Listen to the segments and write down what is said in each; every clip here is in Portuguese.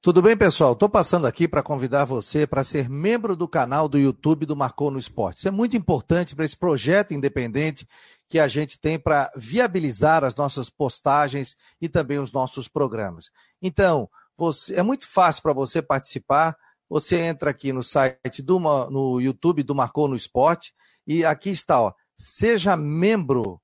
Tudo bem, pessoal? Estou passando aqui para convidar você para ser membro do canal do YouTube do Marcou no Esporte. Isso é muito importante para esse projeto independente que a gente tem para viabilizar as nossas postagens e também os nossos programas. Então, você, é muito fácil para você participar. Você entra aqui no site do no YouTube do Marcou no Esporte e aqui está, ó, seja membro.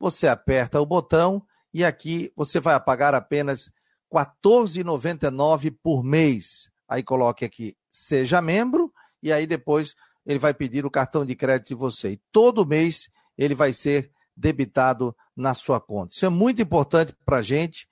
Você aperta o botão e aqui você vai pagar apenas 14,99 por mês. Aí coloque aqui, seja membro, e aí depois ele vai pedir o cartão de crédito de você. E todo mês ele vai ser debitado na sua conta. Isso é muito importante para a gente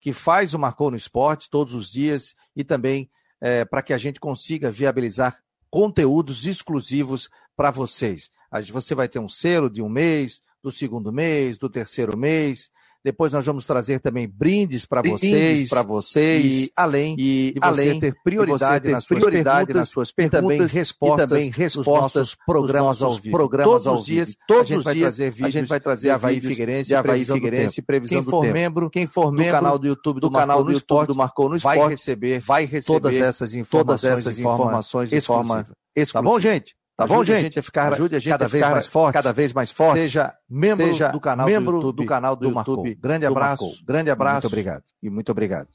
que faz o Marcou no Esporte todos os dias e também é, para que a gente consiga viabilizar conteúdos exclusivos para vocês. Você vai ter um selo de um mês, do segundo mês, do terceiro mês, depois nós vamos trazer também brindes para vocês, para vocês, e além e, de você além ter prioridade, ter nas, suas prioridade nas suas perguntas, e também respostas, e também respostas programas ao vivo. Programas todos os dias, todos os dias a gente vai trazer Havaí Figueirense, Havaí Figueirense, previsão quem for do membro, quem for membro do canal do YouTube do, do canal do YouTube do Marcou no Esporte, vai receber, vai receber todas essas informações, todas essas informações de forma exclusiva. Tá bom, gente? Tá bom, gente? A gente a ficar, ajude a gente cada a vez mais forte, cada vez mais forte. Seja membro seja do canal membro do, YouTube, do canal do, do YouTube. Grande abraço, grande abraço. Muito obrigado. E muito obrigado.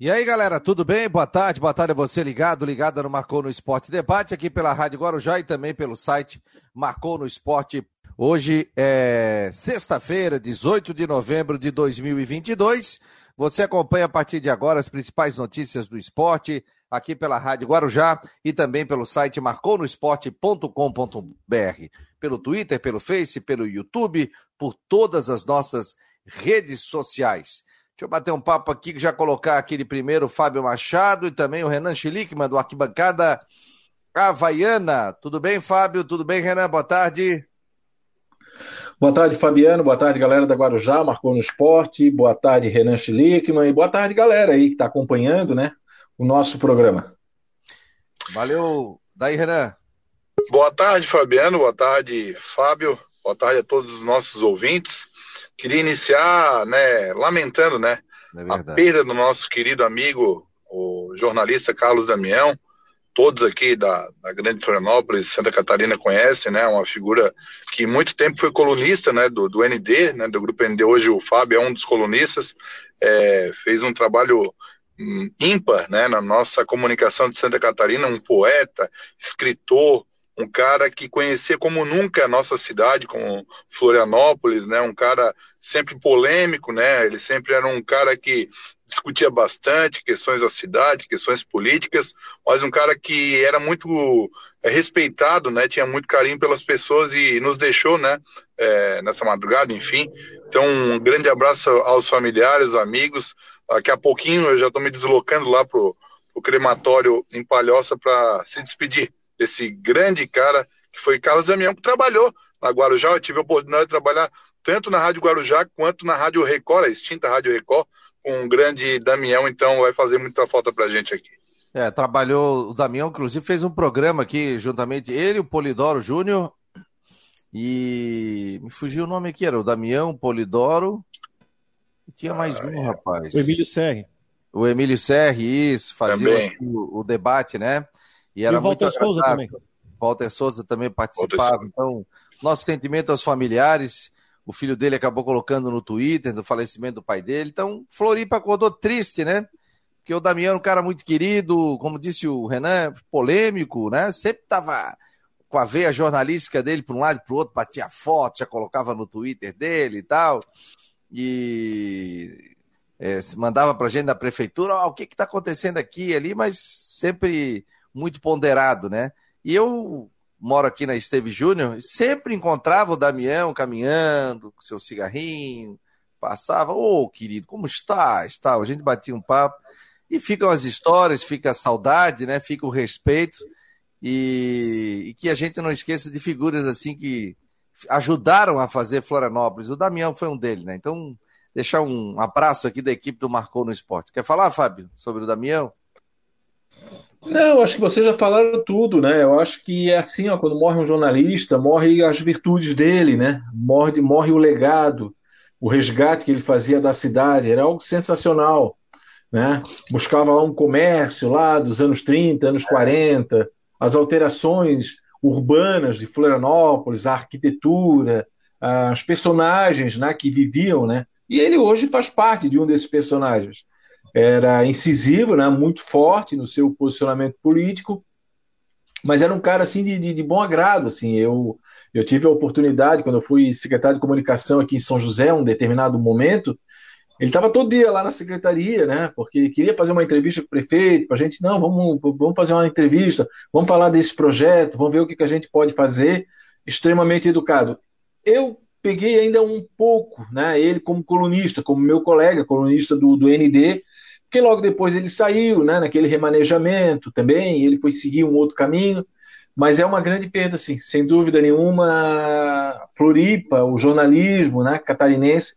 E aí, galera, tudo bem? Boa tarde, boa tarde a você ligado, ligado no Marcou no Esporte Debate, aqui pela Rádio Guarujá e também pelo site Marcou no Esporte. Hoje é sexta-feira, 18 de novembro de 2022. Você acompanha a partir de agora as principais notícias do esporte, aqui pela Rádio Guarujá e também pelo site marconosport.com.br, pelo Twitter, pelo Face, pelo YouTube, por todas as nossas redes sociais. Deixa eu bater um papo aqui, já colocar aquele primeiro Fábio Machado e também o Renan Schlickman, do Arquibancada Havaiana. Tudo bem, Fábio? Tudo bem, Renan? Boa tarde. Boa tarde, Fabiano. Boa tarde, galera da Guarujá, Marcou no Esporte. Boa tarde, Renan Schlickman. E boa tarde, galera aí que está acompanhando, né? o nosso programa. Valeu. Daí, Renan. Boa tarde, Fabiano. Boa tarde, Fábio. Boa tarde a todos os nossos ouvintes. Queria iniciar, né, lamentando, né, é a perda do nosso querido amigo, o jornalista Carlos Damião. Todos aqui da, da Grande Florianópolis, Santa Catarina conhecem, né, uma figura que muito tempo foi colunista, né, do, do ND, né, do grupo ND. Hoje o Fábio é um dos colunistas. É, fez um trabalho ímpar né, na nossa comunicação de Santa Catarina, um poeta, escritor, um cara que conhecia como nunca a nossa cidade, como Florianópolis, né, um cara sempre polêmico, né, ele sempre era um cara que discutia bastante questões da cidade, questões políticas, mas um cara que era muito é, respeitado, né, tinha muito carinho pelas pessoas e nos deixou, né, é, nessa madrugada, enfim. Então, um grande abraço aos familiares, amigos, Daqui a pouquinho eu já estou me deslocando lá pro, pro crematório em Palhoça para se despedir desse grande cara que foi Carlos Damião, que trabalhou na Guarujá. Eu tive a oportunidade de trabalhar tanto na Rádio Guarujá quanto na Rádio Record, a extinta Rádio Record, com o grande Damião, então vai fazer muita falta pra gente aqui. É, trabalhou, o Damião, inclusive, fez um programa aqui, juntamente ele, o Polidoro Júnior, e me fugiu o nome aqui, era o Damião, Polidoro, tinha mais um, rapaz. O Emílio Serri. O Emílio Serri, isso, fazia o, o, debate, né? E era e o Walter Souza também. Walter Souza também participava. Então, nosso sentimento aos familiares. O filho dele acabou colocando no Twitter do falecimento do pai dele. Então, Floripa acordou triste, né? Porque o Damião era um cara muito querido, como disse o Renan, polêmico, né? Sempre tava com a veia jornalística dele para um lado e para o outro, batia foto, já colocava no Twitter dele e tal e é, mandava para a gente da prefeitura, oh, o que está acontecendo aqui ali, mas sempre muito ponderado, né? E eu moro aqui na Esteve Júnior, sempre encontrava o Damião caminhando, com seu cigarrinho, passava, ô oh, querido, como está? está? A gente batia um papo, e ficam as histórias, fica a saudade, né? Fica o respeito, e, e que a gente não esqueça de figuras assim que ajudaram a fazer Florianópolis. O Damião foi um deles, né? Então, deixar um abraço aqui da equipe do Marcou no Esporte. Quer falar, Fábio, sobre o Damião? Não, acho que vocês já falaram tudo, né? Eu acho que é assim, ó, quando morre um jornalista, morre as virtudes dele, né? Morre, morre o legado. o resgate que ele fazia da cidade, era algo sensacional. Né? Buscava lá um comércio lá dos anos 30, anos 40, as alterações urbanas de Florianópolis, a arquitetura, os personagens né, que viviam, né? E ele hoje faz parte de um desses personagens. Era incisivo, né, muito forte no seu posicionamento político, mas era um cara assim de, de, de bom agrado. Assim, eu, eu tive a oportunidade, quando eu fui secretário de comunicação aqui em São José, um determinado momento, ele estava todo dia lá na secretaria, né? Porque queria fazer uma entrevista com o prefeito, para a gente, não, vamos, vamos fazer uma entrevista, vamos falar desse projeto, vamos ver o que, que a gente pode fazer. Extremamente educado. Eu peguei ainda um pouco, né? Ele como colunista, como meu colega, colunista do, do ND, que logo depois ele saiu, né? Naquele remanejamento também, ele foi seguir um outro caminho. Mas é uma grande perda, sim, sem dúvida nenhuma. Floripa, o jornalismo, né? Catarinense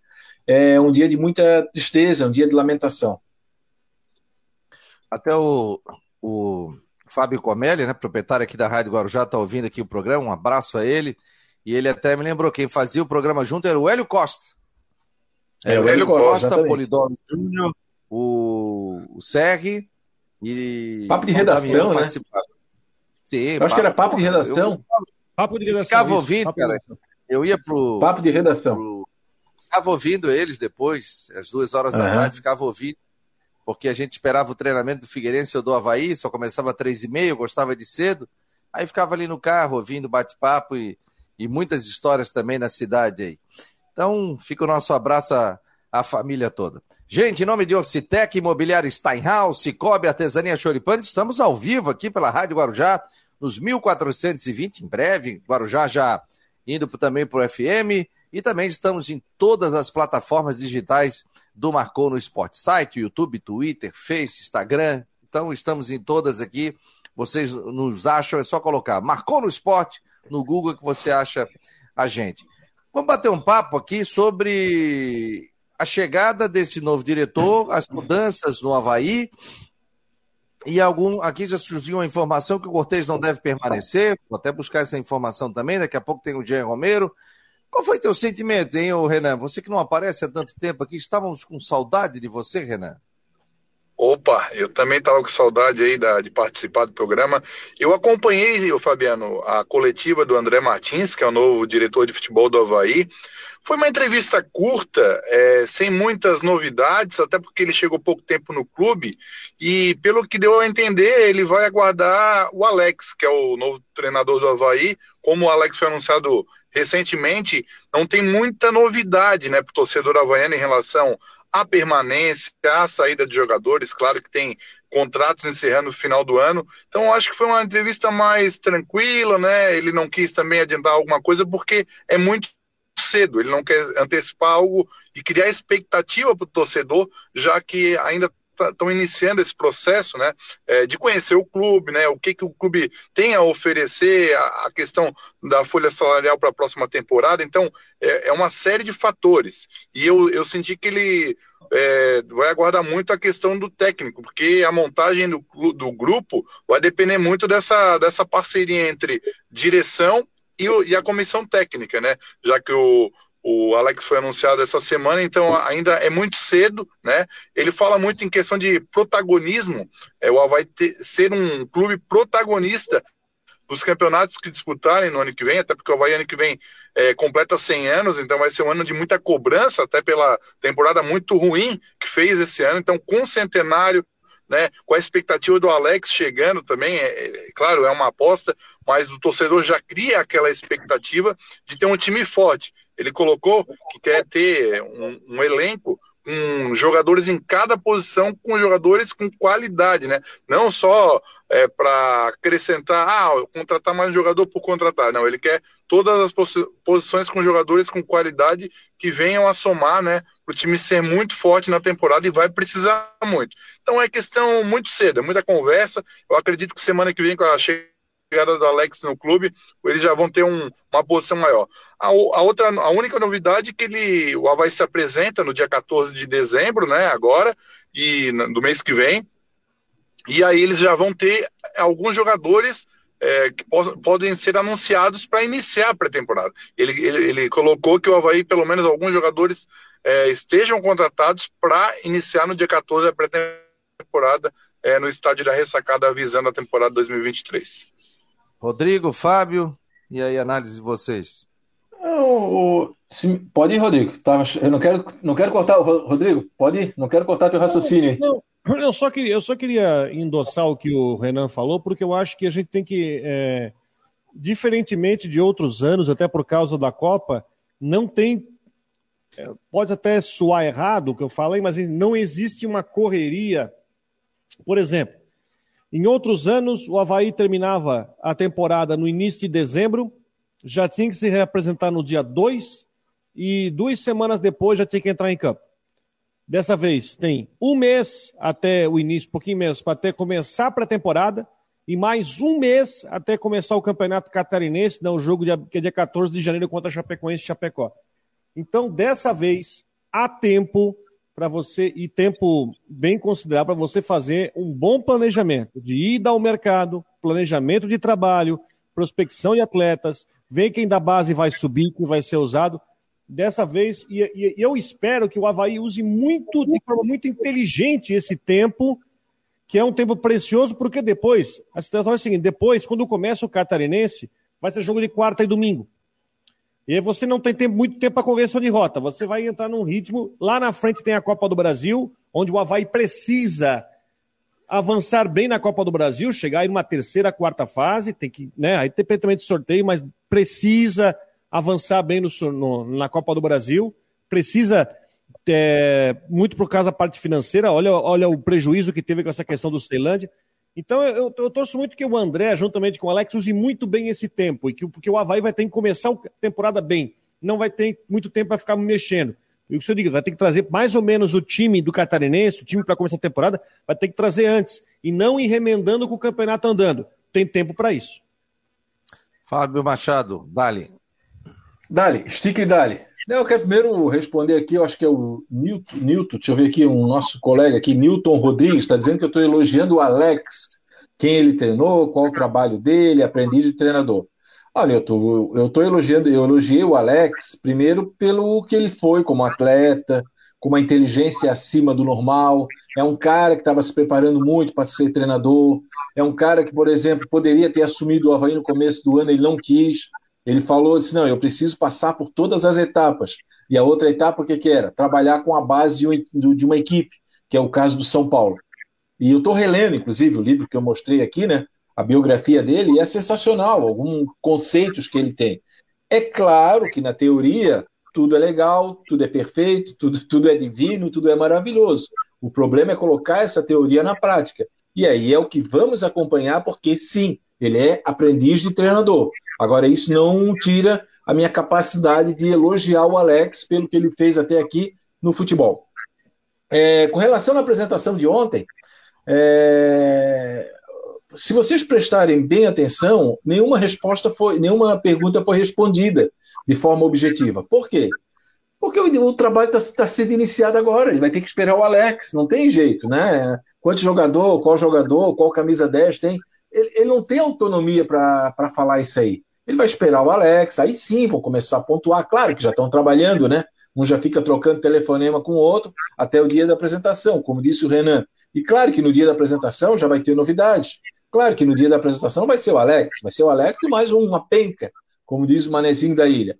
é um dia de muita tristeza, um dia de lamentação. Até o, o Fábio Comelli, né, proprietário aqui da Rádio Guarujá, está ouvindo aqui o programa, um abraço a ele. E ele até me lembrou, quem fazia o programa junto era o Hélio Costa. É, o Hélio Costa, Costa Polidoro Júnior, o, o Serri e. Papo de redação, né? Sim, eu papo, acho que era papo de redação. Eu, papo de redação. Ficava ouvindo, cara. Eu ia pro. Papo de redação. Pro, ficava ouvindo eles depois, às duas horas uhum. da tarde, ficava ouvindo, porque a gente esperava o treinamento do Figueirense ou do Havaí, só começava às três e meia, eu gostava de cedo, aí ficava ali no carro ouvindo bate-papo e, e muitas histórias também na cidade aí. Então, fica o nosso abraço à, à família toda. Gente, em nome de Ocitec, Imobiliário Steinhaus, Cicobi, Artesania Choripane, estamos ao vivo aqui pela Rádio Guarujá, nos 1420, em breve, Guarujá já indo também para o FM, e também estamos em todas as plataformas digitais do Marcou no Esporte. Site, YouTube, Twitter, Face, Instagram. Então estamos em todas aqui. Vocês nos acham, é só colocar Marcou no Esporte no Google que você acha a gente. Vamos bater um papo aqui sobre a chegada desse novo diretor, as mudanças no Havaí. E algum. Aqui já surgiu uma informação que o Cortez não deve permanecer. Vou até buscar essa informação também. Daqui a pouco tem o Jean Romero. Qual foi teu sentimento, hein, Renan? Você que não aparece há tanto tempo aqui, estávamos com saudade de você, Renan? Opa, eu também estava com saudade aí da, de participar do programa. Eu acompanhei, Fabiano, a coletiva do André Martins, que é o novo diretor de futebol do Havaí. Foi uma entrevista curta, é, sem muitas novidades, até porque ele chegou pouco tempo no clube. E pelo que deu a entender, ele vai aguardar o Alex, que é o novo treinador do Havaí. Como o Alex foi anunciado recentemente, não tem muita novidade né, para o torcedor havaiano em relação à permanência, à saída de jogadores. Claro que tem contratos encerrando no final do ano. Então, acho que foi uma entrevista mais tranquila, né? Ele não quis também adiantar alguma coisa porque é muito cedo, ele não quer antecipar algo e criar expectativa para o torcedor, já que ainda estão tá, iniciando esse processo, né, é, de conhecer o clube, né, o que, que o clube tem a oferecer, a, a questão da folha salarial para a próxima temporada. Então, é, é, uma série de fatores. E eu, eu senti que ele é, vai aguardar muito a questão do técnico, porque a montagem do, do grupo vai depender muito dessa, dessa parceria entre direção e, e a comissão técnica, né? Já que o, o Alex foi anunciado essa semana, então ainda é muito cedo, né? Ele fala muito em questão de protagonismo. É, o Havaí ter, ser um clube protagonista dos campeonatos que disputarem no ano que vem, até porque o Havaí ano que vem é, completa 100 anos, então vai ser um ano de muita cobrança, até pela temporada muito ruim que fez esse ano. Então, com o centenário, né, com a expectativa do Alex chegando também, é, é, claro, é uma aposta, mas o torcedor já cria aquela expectativa de ter um time forte. Ele colocou que quer ter um, um elenco com jogadores em cada posição, com jogadores com qualidade, né? Não só é, para acrescentar, ah, contratar mais um jogador por contratar. Não, ele quer todas as posições com jogadores com qualidade que venham a somar, né? Para o time ser muito forte na temporada e vai precisar muito. Então é questão muito cedo, é muita conversa. Eu acredito que semana que vem, com a chegada do Alex no clube, eles já vão ter um, uma posição maior. A, a, outra, a única novidade é que ele, o Havaí se apresenta no dia 14 de dezembro, né, agora, e do mês que vem, e aí eles já vão ter alguns jogadores é, que podem ser anunciados para iniciar a pré-temporada. Ele, ele, ele, colocou que o Havaí, pelo menos alguns jogadores, é, estejam contratados para iniciar no dia 14 a pré-temporada é, no estádio da Ressacada, visando a temporada 2023. Rodrigo, Fábio, e aí, análise de vocês? Eu, se, pode ir, Rodrigo. Tá, eu não quero, não quero cortar, Rodrigo, pode ir, não quero cortar teu raciocínio. Não, não, eu, só queria, eu só queria endossar o que o Renan falou, porque eu acho que a gente tem que, é, diferentemente de outros anos, até por causa da Copa, não tem. É, pode até soar errado o que eu falei, mas não existe uma correria. Por exemplo, em outros anos, o Havaí terminava a temporada no início de dezembro, já tinha que se reapresentar no dia 2 e duas semanas depois já tinha que entrar em campo. Dessa vez tem um mês até o início, um pouquinho menos, para até começar a pré-temporada e mais um mês até começar o Campeonato Catarinense, né, o jogo de, que é dia 14 de janeiro contra a Chapecoense e Chapecó. Então, dessa vez, há tempo para você, e tempo bem considerável para você fazer um bom planejamento de ida ao mercado, planejamento de trabalho, prospecção de atletas, ver quem da base vai subir, quem vai ser usado. Dessa vez, e, e, eu espero que o Havaí use muito, de forma muito inteligente esse tempo, que é um tempo precioso, porque depois, a situação é a seguinte: depois, quando começa o catarinense, vai ser jogo de quarta e domingo. E você não tem tempo, muito tempo para correção de rota. Você vai entrar num ritmo. Lá na frente tem a Copa do Brasil, onde o Havaí precisa avançar bem na Copa do Brasil, chegar aí numa terceira, quarta fase, tem que, né, aí tem de sorteio, mas precisa avançar bem no, no, na Copa do Brasil, precisa, é, muito por causa da parte financeira, olha, olha o prejuízo que teve com essa questão do Ceilândia. Então eu, eu, torço muito que o André, juntamente com o Alex, use muito bem esse tempo, e que, porque o Havaí vai ter que começar a temporada bem, não vai ter muito tempo para ficar mexendo. E o que eu digo, vai ter que trazer mais ou menos o time do Catarinense, o time para começar a temporada, vai ter que trazer antes. E não ir remendando com o campeonato andando. Tem tempo para isso. Fábio Machado, Dali. Dali, estica e Dali. Eu quero primeiro responder aqui, eu acho que é o Newton, Newton deixa eu ver aqui, um nosso colega aqui, Newton Rodrigues, está dizendo que eu estou elogiando o Alex, quem ele treinou, qual o trabalho dele, aprendiz de treinador. Olha, eu tô, eu tô elogiando, eu elogiei o Alex, primeiro pelo que ele foi como atleta, com uma inteligência acima do normal. É um cara que estava se preparando muito para ser treinador. É um cara que, por exemplo, poderia ter assumido o Havaí no começo do ano, ele não quis. Ele falou, disse, não, eu preciso passar por todas as etapas. E a outra etapa, o que, que era? Trabalhar com a base de uma equipe, que é o caso do São Paulo. E eu estou relendo, inclusive, o livro que eu mostrei aqui, né? a biografia dele é sensacional, alguns conceitos que ele tem. É claro que na teoria tudo é legal, tudo é perfeito, tudo, tudo é divino, tudo é maravilhoso. O problema é colocar essa teoria na prática. E aí é o que vamos acompanhar, porque sim, ele é aprendiz de treinador. Agora, isso não tira a minha capacidade de elogiar o Alex pelo que ele fez até aqui no futebol. É, com relação à apresentação de ontem, é, se vocês prestarem bem atenção, nenhuma resposta foi, nenhuma pergunta foi respondida de forma objetiva. Por quê? Porque o, o trabalho está tá sendo iniciado agora, ele vai ter que esperar o Alex, não tem jeito, né? Quanto jogador, qual jogador, qual camisa 10 tem. Ele, ele não tem autonomia para falar isso aí. Ele vai esperar o Alex, aí sim vão começar a pontuar. Claro que já estão trabalhando, né? Um já fica trocando telefonema com o outro até o dia da apresentação, como disse o Renan. E claro que no dia da apresentação já vai ter novidades. Claro que no dia da apresentação vai ser o Alex, vai ser o Alex e mais uma penca, como diz o manezinho da ilha.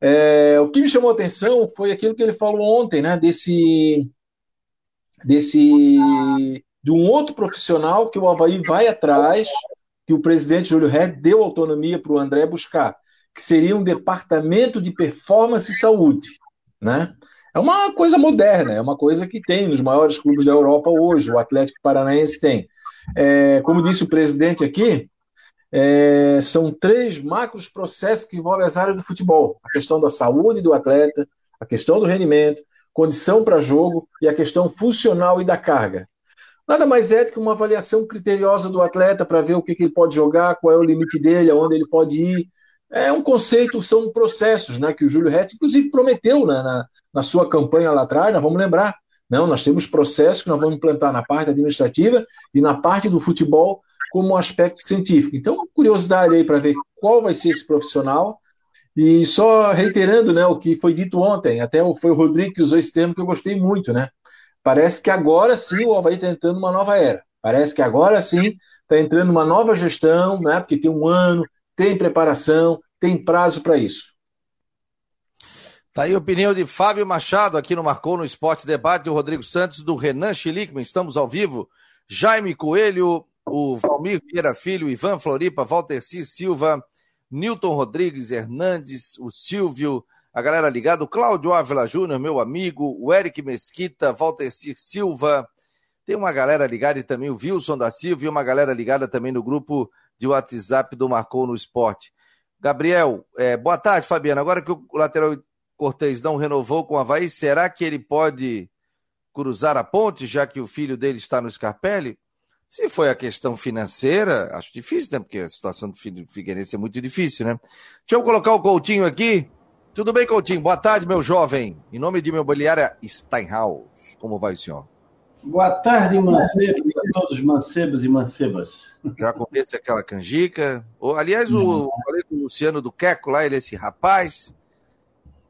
É, o que me chamou a atenção foi aquilo que ele falou ontem, né? Desse, desse, de um outro profissional que o Havaí vai atrás, que o presidente Júlio Red deu autonomia para o André buscar, que seria um departamento de performance e saúde, né? É uma coisa moderna, é uma coisa que tem nos maiores clubes da Europa hoje, o Atlético Paranaense tem. É, como disse o presidente aqui, é, são três macros processos que envolvem as áreas do futebol: a questão da saúde do atleta, a questão do rendimento, condição para jogo e a questão funcional e da carga. Nada mais é do que uma avaliação criteriosa do atleta para ver o que, que, ele pode jogar, qual é o limite dele, aonde ele pode ir. É um conceito, são processos né, que o Júlio Rett, inclusive, prometeu né, na, na sua campanha lá atrás, nós vamos lembrar. Não, nós temos processos que nós vamos implantar na parte administrativa e na parte do futebol como um aspecto científico. Então, curiosidade aí para ver qual vai ser esse profissional. E só reiterando né, o que foi dito ontem, até foi o Rodrigo que usou esse termo que eu gostei muito, né? Parece que agora sim o Havaí está entrando numa nova era. Parece que agora sim está entrando uma nova gestão, né? Porque tem um ano, tem preparação, tem prazo para isso. Tá aí a opinião de Fábio Machado aqui no Marcou no Esporte Debate, do Rodrigo Santos, do Renan Schlickman. Estamos ao vivo. Jaime Coelho, o Valmir Vieira Filho, Ivan Floripa, Walter C. Silva, Newton Rodrigues Hernandes, o Silvio, a galera ligada, o Cláudio Ávila Júnior, meu amigo, o Eric Mesquita, Walter. Silva. Tem uma galera ligada e também o Wilson da Silva e uma galera ligada também no grupo de WhatsApp do Marcou no Esporte. Gabriel, é, boa tarde, Fabiano. Agora que o lateral Cortez não renovou com o Havaí, será que ele pode cruzar a ponte, já que o filho dele está no Scarpelli? Se foi a questão financeira, acho difícil, né? Porque a situação do Figueirense é muito difícil, né? Deixa eu colocar o Coutinho aqui. Tudo bem, Coutinho? Boa tarde, meu jovem. Em nome de imobiliária Steinhaus. Como vai o senhor? Boa tarde, mancebos, a todos mancebos e mancebas. Já comece aquela canjica. Aliás, o, falei com o Luciano do Queco lá, ele é esse rapaz.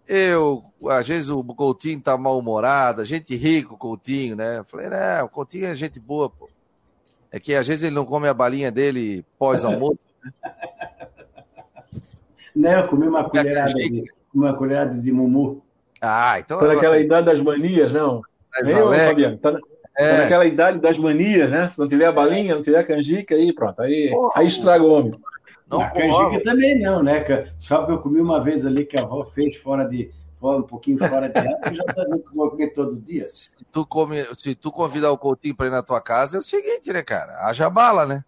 Eu, às vezes o Coutinho tá mal-humorado, a gente rico, Coutinho, né? Eu falei, né, o Coutinho é gente boa, pô. É que às vezes ele não come a balinha dele pós-almoço, né? Não, eu comi uma colherada, de, uma colherada de mumu. Ah, então. Tá naquela idade das manias, não. Eu, Fabiano, tá, na, é. tá naquela idade das manias, né? Se não tiver a balinha, não tiver a canjica, aí pronto. Aí, aí estraga o homem. Não, a canjica também não, né? Só que eu comi uma vez ali que a avó fez fora de. Um pouquinho fora de água, já tá dizendo que vou comer todo dia. Se tu, come, se tu convidar o Coutinho para ir na tua casa, é o seguinte, né, cara? Haja bala, né?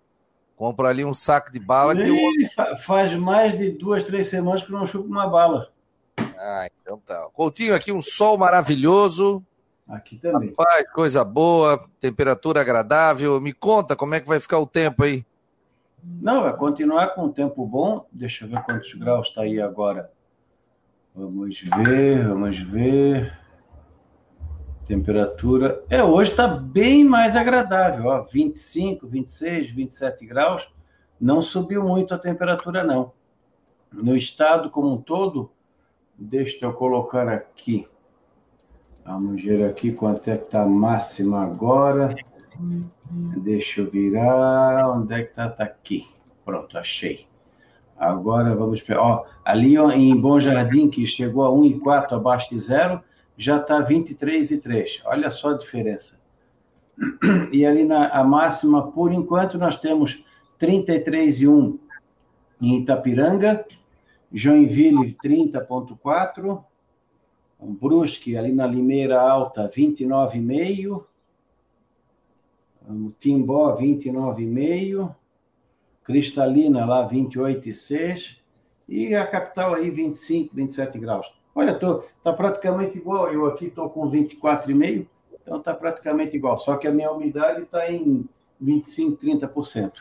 Compra ali um saco de bala. E que Faz mais de duas, três semanas que não chupa uma bala. Ah, então tá. Coutinho, aqui um sol maravilhoso. Aqui também. Rapaz, coisa boa, temperatura agradável. Me conta como é que vai ficar o tempo aí. Não, vai continuar com um tempo bom. Deixa eu ver quantos graus está aí agora. Vamos ver, vamos ver. Temperatura. É, hoje está bem mais agradável, ó. 25, 26, 27 graus. Não subiu muito a temperatura, não. No estado como um todo, deixa eu colocar aqui. Vamos ver aqui quanto é que está a máxima agora. Deixa eu virar. Onde é que está? Está aqui. Pronto, achei. Agora vamos ver. Ó, ali ó, em Bom Jardim, que chegou a 1,4 abaixo de zero, já está 23,3. Olha só a diferença. E ali na a máxima, por enquanto, nós temos 33,1 em Itapiranga, Joinville 30,4, Brusque ali na Limeira Alta 29,5, Timbó 29,5, Cristalina lá 28,6 e a capital aí 25, 27 graus. Olha, tô, tá praticamente igual. Eu aqui estou com 24,5, então tá praticamente igual. Só que a minha umidade está em 25, 30%.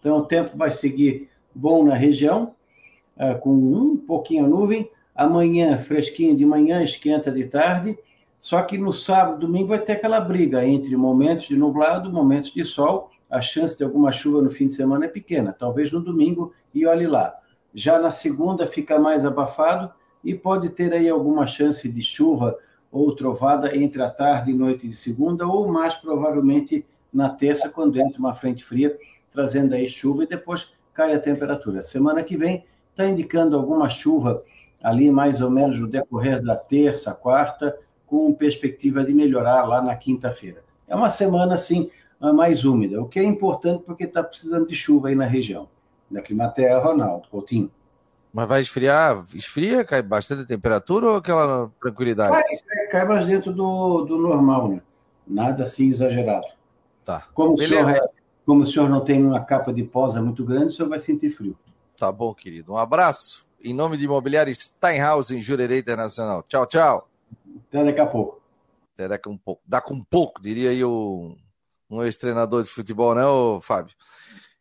Então o tempo vai seguir bom na região, uh, com um pouquinho nuvem. Amanhã fresquinho de manhã, esquenta de tarde só que no sábado, domingo vai ter aquela briga entre momentos de nublado, momentos de sol. A chance de alguma chuva no fim de semana é pequena, talvez no domingo e olhe lá. Já na segunda fica mais abafado e pode ter aí alguma chance de chuva ou trovada entre a tarde e noite de segunda, ou mais provavelmente na terça, quando entra uma frente fria, trazendo aí chuva e depois cai a temperatura. Semana que vem está indicando alguma chuva ali mais ou menos no decorrer da terça, quarta, com perspectiva de melhorar lá na quinta-feira. É uma semana, assim, mais úmida, o que é importante porque está precisando de chuva aí na região. Da Climaterra, Ronaldo Coutinho. Mas vai esfriar? Esfria? Cai bastante a temperatura ou aquela tranquilidade? Cai, cai mais dentro do, do normal, né? Nada assim exagerado. Tá. Como o, senhor, é, como o senhor não tem uma capa de posa muito grande, o senhor vai sentir frio. Tá bom, querido. Um abraço. Em nome de Imobiliário Steinhaus, em Jurerê Internacional. Tchau, tchau. Até daqui a pouco. Até daqui a um pouco. Daqui um pouco, diria aí o, um ex-treinador de futebol, né, Fábio?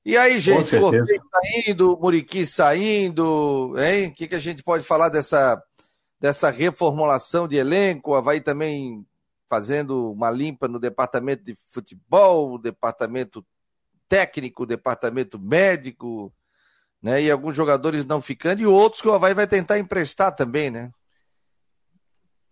E aí, gente, Cortez saindo, Muriqui saindo, hein? O que, que a gente pode falar dessa, dessa reformulação de elenco? Havaí também fazendo uma limpa no departamento de futebol, departamento técnico, departamento médico, né? E alguns jogadores não ficando, e outros que o Havaí vai tentar emprestar também, né?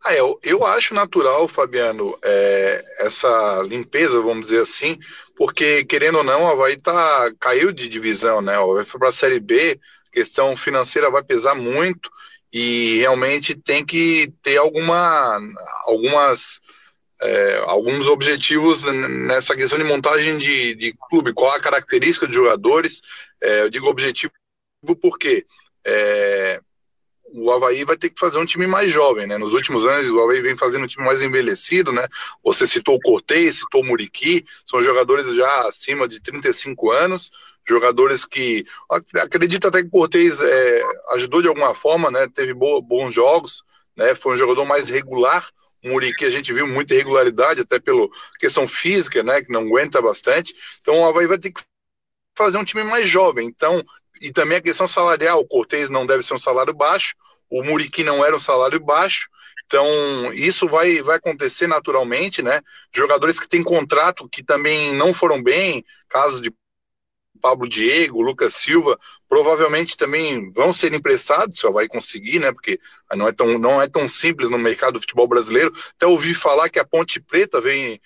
Ah, eu, eu acho natural, Fabiano, é, essa limpeza, vamos dizer assim, porque, querendo ou não, o Havaí tá, caiu de divisão, né? O Havaí foi para a Série B, questão financeira vai pesar muito e realmente tem que ter alguma, algumas, é, alguns objetivos nessa questão de montagem de, de clube, qual a característica de jogadores. É, eu digo objetivo porque é, o Havaí vai ter que fazer um time mais jovem, né? Nos últimos anos, o Havaí vem fazendo um time mais envelhecido, né? Você citou o Cortez, citou o Muriqui, são jogadores já acima de 35 anos, jogadores que acredito até que o Cortez é, ajudou de alguma forma, né? Teve bo, bons jogos, né? Foi um jogador mais regular. O Muriqui a gente viu muita irregularidade, até pela questão física, né? Que não aguenta bastante. Então o Havaí vai ter que fazer um time mais jovem. Então, e também a questão salarial. O Cortez não deve ser um salário baixo, o Muriqui não era um salário baixo. Então, isso vai, vai acontecer naturalmente, né? Jogadores que têm contrato que também não foram bem, casos de Pablo Diego, Lucas Silva, provavelmente também vão ser emprestados, só vai conseguir, né? Porque não é tão, não é tão simples no mercado do futebol brasileiro. Até ouvi falar que a Ponte Preta vem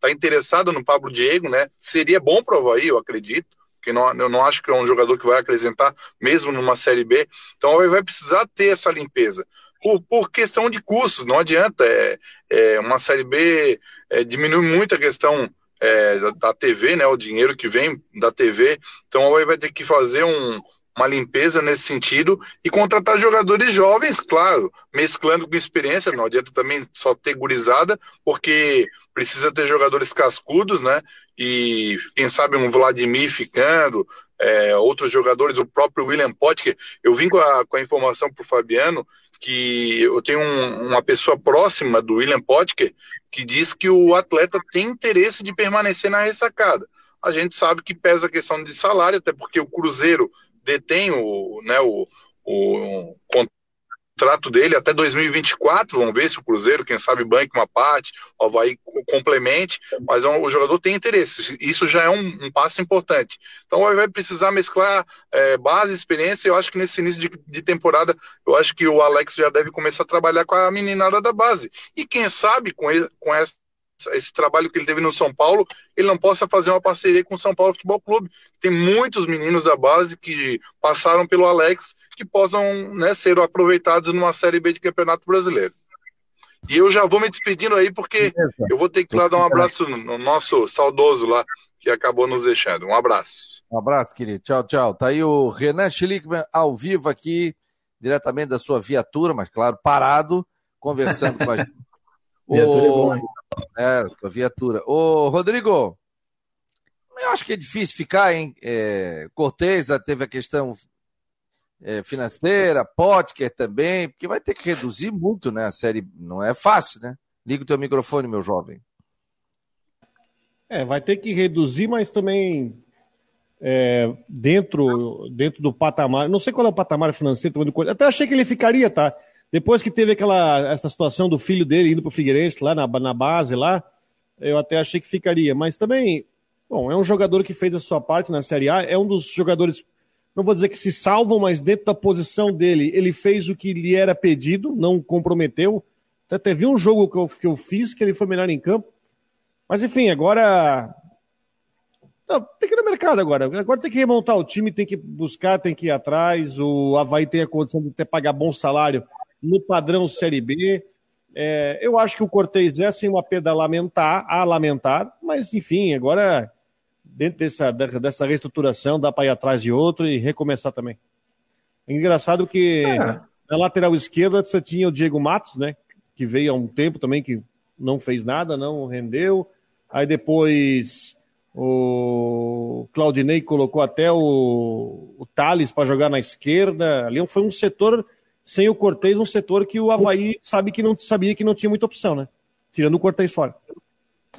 tá interessada no Pablo Diego, né? Seria bom para o Havaí, eu acredito porque não, eu não acho que é um jogador que vai acrescentar, mesmo numa Série B. Então vai precisar ter essa limpeza. Por, por questão de custos, não adianta. É, é uma Série B é, diminui muito a questão é, da, da, TV, né, o dinheiro que vem da TV. Então vai ter que fazer um, uma limpeza nesse sentido e contratar jogadores jovens, claro, mesclando com experiência, não adianta também só ter gurizada, porque precisa ter jogadores cascudos, né? E quem sabe um Vladimir ficando, é, outros jogadores, o próprio William Potker. Eu vim com a, com a informação para o Fabiano que eu tenho um, uma pessoa próxima do William Potker que diz que o atleta tem interesse de permanecer na ressacada. A gente sabe que pesa a questão de salário, até porque o Cruzeiro detém o, né, o, o contrato dele até 2024. Vamos ver se o Cruzeiro, quem sabe, banque uma parte, o Havaí complemente, mas é o jogador tem interesse. Isso já é um, um passo importante. Então vai precisar mesclar é, base, experiência. Eu acho que nesse início de, de, temporada, eu acho que o Alex já deve começar a trabalhar com a meninada da base. E quem sabe com, ele, com essa esse trabalho que ele teve no São Paulo, ele não possa fazer uma parceria com o São Paulo Futebol Clube. Tem muitos meninos da base que passaram pelo Alex que possam né, ser aproveitados numa Série B de Campeonato Brasileiro. E eu já vou me despedindo aí, porque Beleza. eu vou ter que ir lá dar um abraço no nosso saudoso lá, que acabou nos deixando. Um abraço. Um abraço, querido. Tchau, tchau. Tá aí o Renan Schlickman ao vivo aqui, diretamente da sua viatura, mas claro, parado, conversando com a gente. Viatura é bom? É, a viatura. Ô, Rodrigo, eu acho que é difícil ficar, hein? É, Corteza teve a questão é, financeira, Potker também, porque vai ter que reduzir muito, né? A série não é fácil, né? Liga o teu microfone, meu jovem. É, vai ter que reduzir, mas também é, dentro, dentro do patamar. Não sei qual é o patamar financeiro, até achei que ele ficaria, tá? Depois que teve aquela essa situação do filho dele indo para o Figueirense lá na, na base lá, eu até achei que ficaria. Mas também, bom, é um jogador que fez a sua parte na Série A, é um dos jogadores, não vou dizer que se salvam, mas dentro da posição dele, ele fez o que lhe era pedido, não comprometeu. Até teve um jogo que eu, que eu fiz que ele foi melhor em campo. Mas enfim, agora. Não, tem que ir no mercado agora. Agora tem que remontar o time, tem que buscar, tem que ir atrás. O Havaí tem a condição de ter pagar bom salário no padrão Série B. É, eu acho que o Cortez é assim uma perda a lamentar, a lamentar, mas enfim, agora dentro dessa, dessa reestruturação dá para ir atrás de outro e recomeçar também. É engraçado que é. na lateral esquerda você tinha o Diego Matos, né? Que veio há um tempo também, que não fez nada, não rendeu. Aí depois o Claudinei colocou até o, o Thales para jogar na esquerda. Ali foi um setor sem o Cortez, um setor que o Havaí sabe que não sabia que não tinha muita opção, né? Tirando o Cortez fora.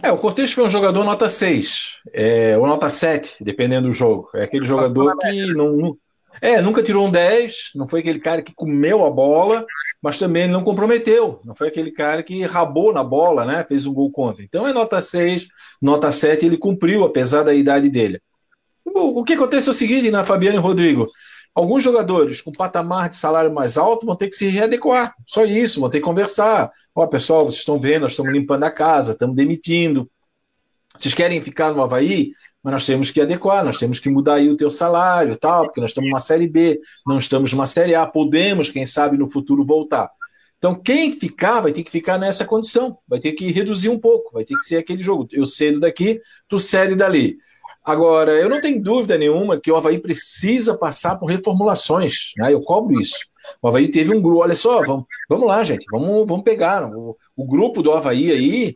É, o Cortez foi um jogador nota 6, é, ou nota 7, dependendo do jogo. É aquele jogador que não, é, nunca tirou um 10, não foi aquele cara que comeu a bola, mas também não comprometeu. Não foi aquele cara que rabou na bola, né? Fez um gol contra. Então é nota 6, nota 7, ele cumpriu, apesar da idade dele. O, o que acontece é o seguinte, na né, Fabiano e Rodrigo. Alguns jogadores com patamar de salário mais alto vão ter que se readequar. Só isso, vão ter que conversar. Ó, pessoal, vocês estão vendo, nós estamos limpando a casa, estamos demitindo. Vocês querem ficar no Havaí? Mas nós temos que adequar, nós temos que mudar aí o teu salário, tal, porque nós estamos numa série B, não estamos numa série A, podemos, quem sabe, no futuro voltar. Então, quem ficar vai ter que ficar nessa condição, vai ter que reduzir um pouco, vai ter que ser aquele jogo. Eu cedo daqui, tu cede dali. Agora, eu não tenho dúvida nenhuma que o Havaí precisa passar por reformulações. Né? Eu cobro isso. O Havaí teve um grupo. Olha só, vamos, vamos lá, gente. Vamos, vamos pegar. O, o grupo do Havaí aí.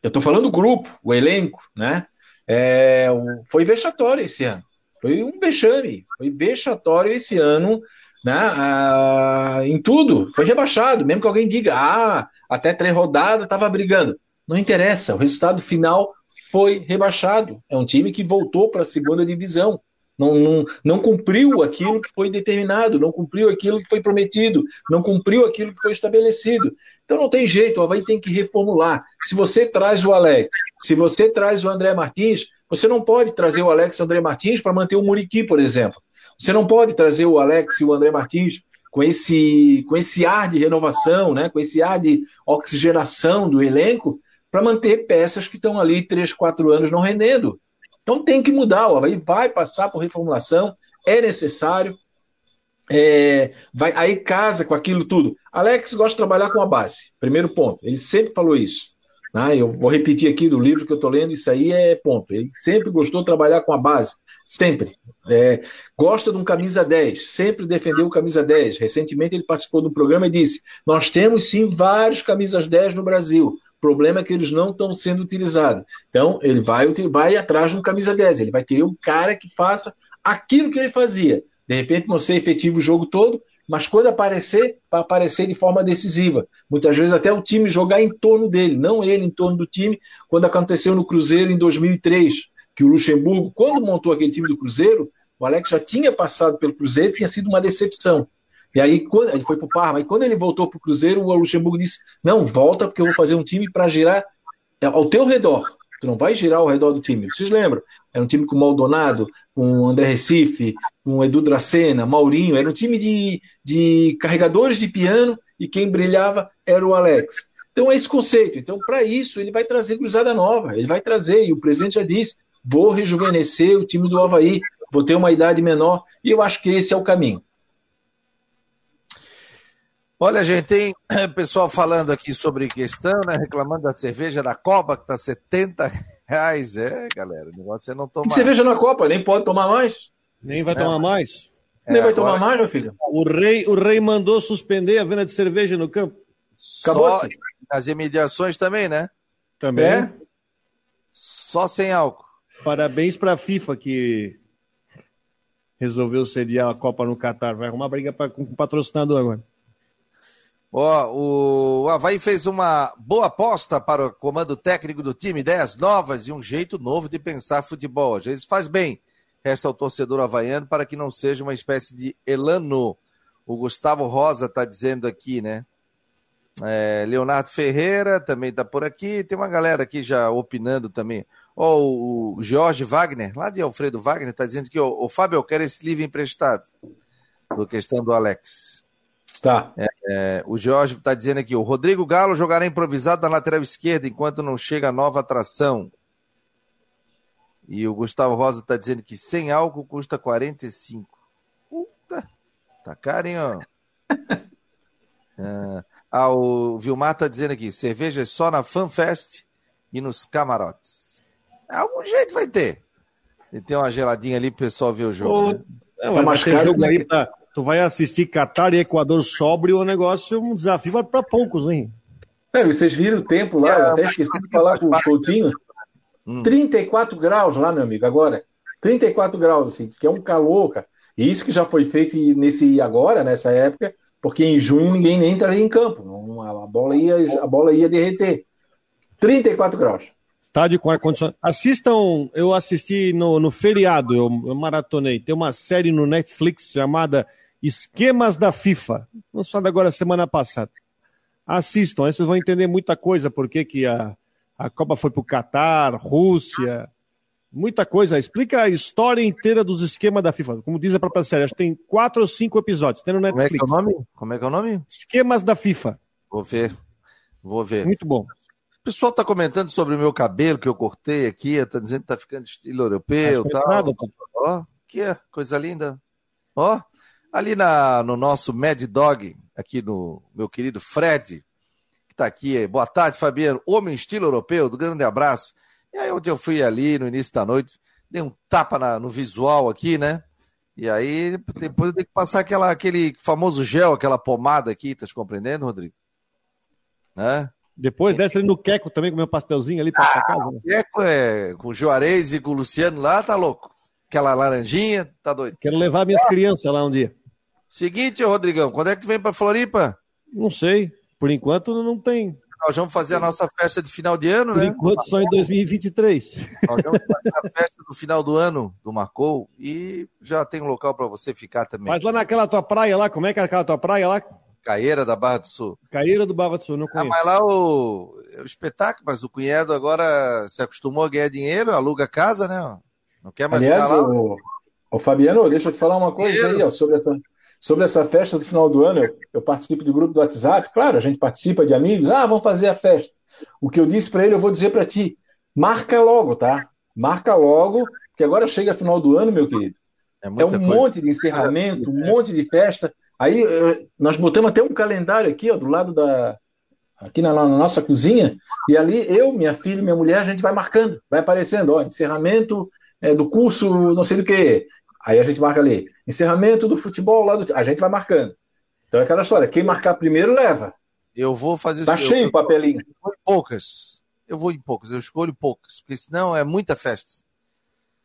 Eu estou falando do grupo, o elenco, né? É, foi vexatório esse ano. Foi um vexame. Foi vexatório esse ano né? Ah, em tudo. Foi rebaixado. Mesmo que alguém diga, ah, até três rodadas estava brigando. Não interessa. O resultado final foi rebaixado. É um time que voltou para a segunda divisão. Não, não, não cumpriu aquilo que foi determinado, não cumpriu aquilo que foi prometido, não cumpriu aquilo que foi estabelecido. Então não tem jeito, o Havaí tem que reformular. Se você traz o Alex, se você traz o André Martins, você não pode trazer o Alex e o André Martins para manter o Muriqui, por exemplo. Você não pode trazer o Alex e o André Martins com esse, com esse ar de renovação, né, com esse ar de oxigenação do elenco, para manter peças que estão ali 3, 4 anos não rendendo. Então tem que mudar, o Havaí vai passar por reformulação, é necessário. É, vai, aí casa com aquilo tudo. Alex gosta de trabalhar com a base, primeiro ponto. Ele sempre falou isso. Né? Eu vou repetir aqui do livro que eu estou lendo, isso aí é ponto. Ele sempre gostou de trabalhar com a base, sempre. É, gosta de um camisa 10, sempre defendeu o camisa 10. Recentemente ele participou do programa e disse: Nós temos sim vários camisas 10 no Brasil. O problema é que eles não estão sendo utilizados. Então, ele vai, vai atrás de um camisa 10. Ele vai querer um cara que faça aquilo que ele fazia. De repente, não ser efetivo o jogo todo, mas quando aparecer, vai aparecer de forma decisiva. Muitas vezes até o time jogar em torno dele, não ele em torno do time, quando aconteceu no Cruzeiro em 2003, que o Luxemburgo, quando montou aquele time do Cruzeiro, o Alex já tinha passado pelo Cruzeiro, tinha sido uma decepção. E aí, quando ele foi para o Parma, e quando ele voltou para o Cruzeiro, o Luxemburgo disse: Não, volta, porque eu vou fazer um time para girar ao teu redor. Tu não vai girar ao redor do time. Vocês lembram? Era um time com Maldonado, com André Recife, com Edu Dracena, Maurinho. Era um time de, de carregadores de piano e quem brilhava era o Alex. Então é esse conceito. Então, para isso, ele vai trazer cruzada nova. Ele vai trazer, e o presidente já disse: vou rejuvenescer o time do Havaí, vou ter uma idade menor, e eu acho que esse é o caminho. Olha, gente, tem pessoal falando aqui sobre questão, né? Reclamando da cerveja da Copa, que tá 70 reais. É, galera, o negócio é não tomar. cerveja na Copa, nem pode tomar mais. Nem vai é. tomar mais. É, nem vai agora... tomar mais, meu filho. O rei, o rei mandou suspender a venda de cerveja no campo. Acabou Só as imediações também, né? Também. É. Só sem álcool. Parabéns para a FIFA que resolveu sediar a Copa no Catar. Vai arrumar briga pra, com o patrocinador agora. Ó, o Havaí fez uma boa aposta para o comando técnico do time, ideias novas e um jeito novo de pensar futebol. Às vezes faz bem. Resta ao torcedor havaiano para que não seja uma espécie de elano. O Gustavo Rosa está dizendo aqui, né? É, Leonardo Ferreira também está por aqui. Tem uma galera aqui já opinando também. Ó, o Jorge Wagner, lá de Alfredo Wagner, está dizendo que o Fábio, eu quero esse livro emprestado. Do questão do Alex. Tá. É, é, o Jorge está dizendo aqui: o Rodrigo Galo jogará improvisado na lateral esquerda enquanto não chega a nova atração. E o Gustavo Rosa está dizendo que sem álcool custa 45. Puta, tá caro, hein, ó. É, ah, o Vilmar está dizendo aqui: cerveja só na FanFest e nos camarotes. Algum jeito vai ter. E tem uma geladinha ali pro pessoal ver o jogo. né? É, mas é jogo aí pra, Tu vai assistir Catar e Equador sóbrio, o negócio um desafio para poucos, hein? É, vocês viram o tempo lá, eu até esqueci de falar com o Coutinho. Hum. 34 graus lá, meu amigo, agora. 34 graus, assim, que é um calor, cara. E isso que já foi feito nesse agora, nessa época, porque em junho ninguém nem entraria em campo. a, bola ia, a bola ia derreter. 34 graus. Estádio com ar-condicionado. Assistam, eu assisti no, no feriado, eu, eu maratonei. Tem uma série no Netflix chamada Esquemas da FIFA. Lançado agora semana passada. Assistam, aí vocês vão entender muita coisa, por que, a, a Copa foi para o Catar, Rússia. Muita coisa. Explica a história inteira dos esquemas da FIFA. Como diz a própria série, acho que tem quatro ou cinco episódios. Tem no Netflix. Como é que é o nome? Como é que é o nome? Esquemas da FIFA. Vou ver. Vou ver. Muito bom. O pessoal está comentando sobre o meu cabelo que eu cortei aqui, está dizendo que está ficando estilo europeu e tal. Nada, Ó, que é, coisa linda. Ó, ali na, no nosso Mad Dog, aqui no meu querido Fred, que está aqui. Boa tarde, Fabiano. Homem estilo europeu, do grande abraço. E aí ontem eu fui ali no início da noite, dei um tapa na, no visual aqui, né? E aí depois eu tenho que passar aquela, aquele famoso gel, aquela pomada aqui, tá te compreendendo, Rodrigo? Né? Depois desce ali no Queco também, comer um pastelzinho ali pra, ah, casa. Né? Queco é com o Juarez e com o Luciano lá, tá louco. Aquela laranjinha, tá doido. Quero levar minhas ah. crianças lá um dia. Seguinte, Rodrigão, quando é que tu vem pra Floripa? Não sei. Por enquanto não tem. Nós vamos fazer a nossa festa de final de ano, Por né? Por enquanto só em 2023. Nós vamos fazer a festa do final do ano do Marcou e já tem um local para você ficar também. Mas lá naquela tua praia lá, como é que é aquela tua praia lá? Caeira da Barra do Sul. Caeira do Barra do Sul, não conheço. Ah, mas lá o, o espetáculo, mas o cunhado agora se acostumou a ganhar dinheiro, aluga casa, né? Não quer mais Aliás, ficar lá. O, o Fabiano, deixa eu te falar uma coisa aí, ó, sobre essa Sobre essa festa do final do ano, eu, eu, participo do grupo do WhatsApp. Claro, a gente participa de amigos. Ah, vamos fazer a festa. O que eu disse para ele, eu vou dizer para ti. Marca logo, tá? Marca logo, que agora chega final do ano, meu querido. É, é um coisa. monte de encerramento, um monte de festa. Aí eh, nós botamos até um calendário aqui, ó, do lado da. Aqui na, na nossa cozinha, e ali eu, minha filha e minha mulher, a gente vai marcando, vai aparecendo, ó, encerramento é, do curso, não sei do que, Aí a gente marca ali, encerramento do futebol lá do. A gente vai marcando. Então é aquela história, quem marcar primeiro leva. Eu vou fazer Tá cheio o papelinho. Eu vou em poucas. Eu vou em poucas, eu escolho poucas, porque senão é muita festa.